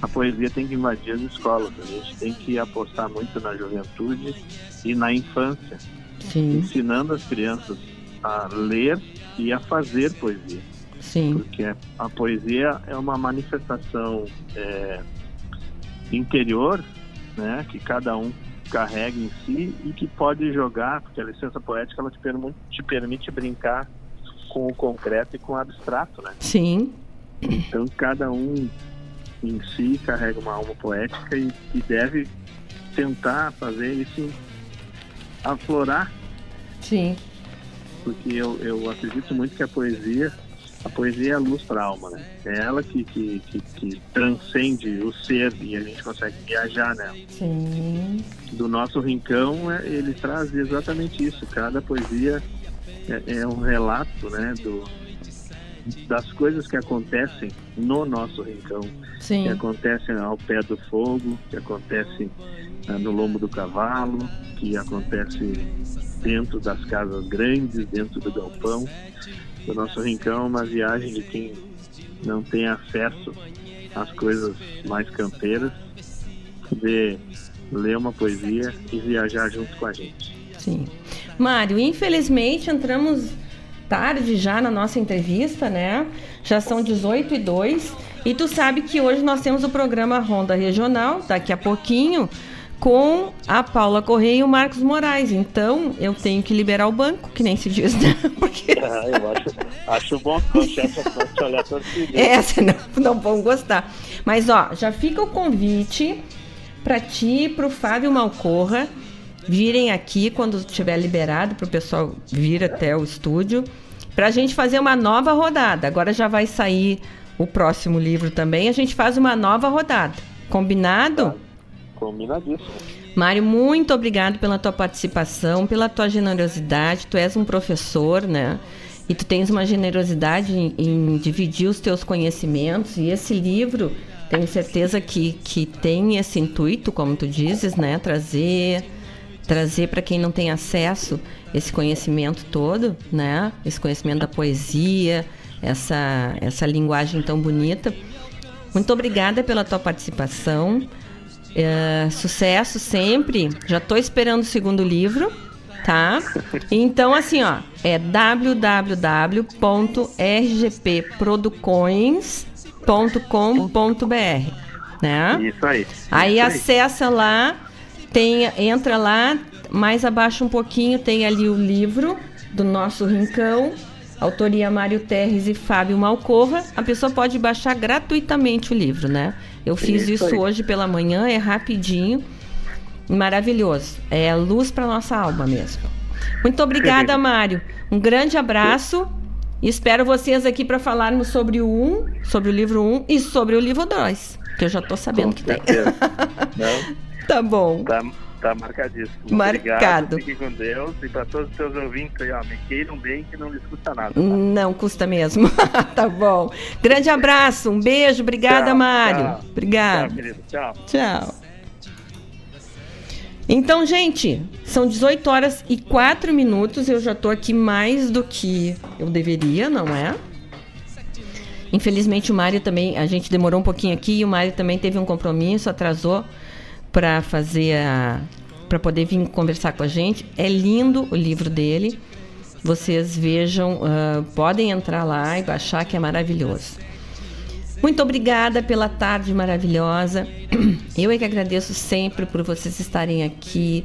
a poesia tem que invadir as escolas. A gente tem que apostar muito na juventude e na infância, Sim. ensinando as crianças a ler e a fazer poesia. Sim. Porque a poesia é uma manifestação é, interior, né, que cada um carrega em si e que pode jogar, porque a licença poética ela te, permu- te permite brincar com o concreto e com o abstrato, né? Sim. Então cada um em si carrega uma alma poética e, e deve tentar fazer isso aflorar, Sim. porque eu, eu acredito muito que a poesia a poesia é a luz para a alma, né? É ela que, que, que, que transcende o ser e a gente consegue viajar nela. Sim. Do nosso rincão, é- ele traz exatamente isso. Cada poesia é, é um relato, né, do, das coisas que acontecem no nosso rincão, Sim. que acontecem ao pé do fogo, que acontecem ah, no lombo do cavalo, que acontece dentro das casas grandes, dentro do galpão. O nosso rincão uma viagem de quem não tem acesso às coisas mais campeiras, poder ler uma poesia e viajar junto com a gente. Sim. Mário, infelizmente entramos tarde já na nossa entrevista, né? Já são 18 e 2. E tu sabe que hoje nós temos o programa Ronda Regional, daqui a pouquinho, com a Paula Correia e o Marcos Moraes. Então, eu tenho que liberar o banco, que nem se diz, né? Porque Ah, eu acho, acho bom que o chefe te olhar todo. É, senão não vão gostar. Mas ó, já fica o convite para ti e pro Fábio Malcorra virem aqui quando tiver liberado para o pessoal vir até o estúdio para a gente fazer uma nova rodada. Agora já vai sair o próximo livro também. A gente faz uma nova rodada. Combinado? Combinadíssimo. Mário, muito obrigado pela tua participação, pela tua generosidade. Tu és um professor, né? E tu tens uma generosidade em, em dividir os teus conhecimentos. E esse livro, tenho certeza que, que tem esse intuito, como tu dizes, né? Trazer trazer para quem não tem acesso esse conhecimento todo, né? Esse conhecimento da poesia, essa essa linguagem tão bonita. Muito obrigada pela tua participação. É, sucesso sempre. Já estou esperando o segundo livro, tá? Então, assim, ó, é www.rgpproducoins.com.br, né? Isso aí. Aí Isso aí. acessa lá, tem, entra lá, mais abaixo um pouquinho tem ali o livro do nosso rincão, autoria Mário Terres e Fábio Malcorra. A pessoa pode baixar gratuitamente o livro, né? Eu fiz Isso isso hoje pela manhã, é rapidinho, maravilhoso. É luz para nossa alma mesmo. Muito obrigada, Mário. Um grande abraço. E espero vocês aqui para falarmos sobre o 1, sobre o livro 1 e sobre o livro 2, que eu já tô sabendo que tem. certeza. Não, Tá bom. tá, tá marcadíssimo. Marcado. Obrigado, fique com Deus. E para todos os teus ouvintes aí, ó, me queiram bem que não lhes custa nada. Não custa mesmo. tá bom. Grande abraço, um beijo, obrigada, Tchau, Mário. tchau. Obrigada. Tchau, querido. Tchau. Tchau. Então, gente, são 18 horas e 4 minutos. Eu já tô aqui mais do que eu deveria, não é? Infelizmente o Mário também, a gente demorou um pouquinho aqui e o Mário também teve um compromisso, atrasou para fazer a para poder vir conversar com a gente. É lindo o livro dele. Vocês vejam, ah, podem entrar lá e baixar que é maravilhoso. Muito obrigada pela tarde maravilhosa. Eu é que agradeço sempre por vocês estarem aqui,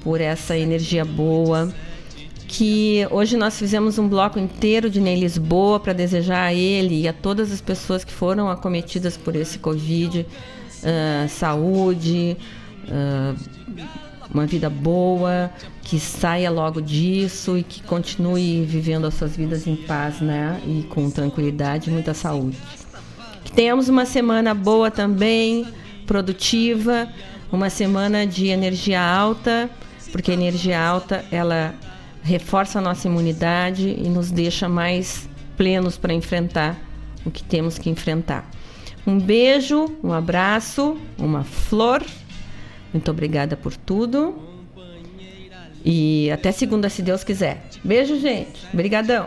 por essa energia boa. Que hoje nós fizemos um bloco inteiro de Ney Lisboa para desejar a ele e a todas as pessoas que foram acometidas por esse Covid ah, saúde, ah, uma vida boa, que saia logo disso e que continue vivendo as suas vidas em paz, né? E com tranquilidade e muita saúde. Que tenhamos uma semana boa também, produtiva, uma semana de energia alta, porque a energia alta ela reforça a nossa imunidade e nos deixa mais plenos para enfrentar o que temos que enfrentar. Um beijo, um abraço, uma flor. Muito obrigada por tudo. E até segunda, se Deus quiser. Beijo, gente. Obrigadão.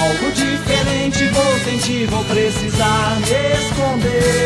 Algo diferente vou sentir, vou precisar me esconder.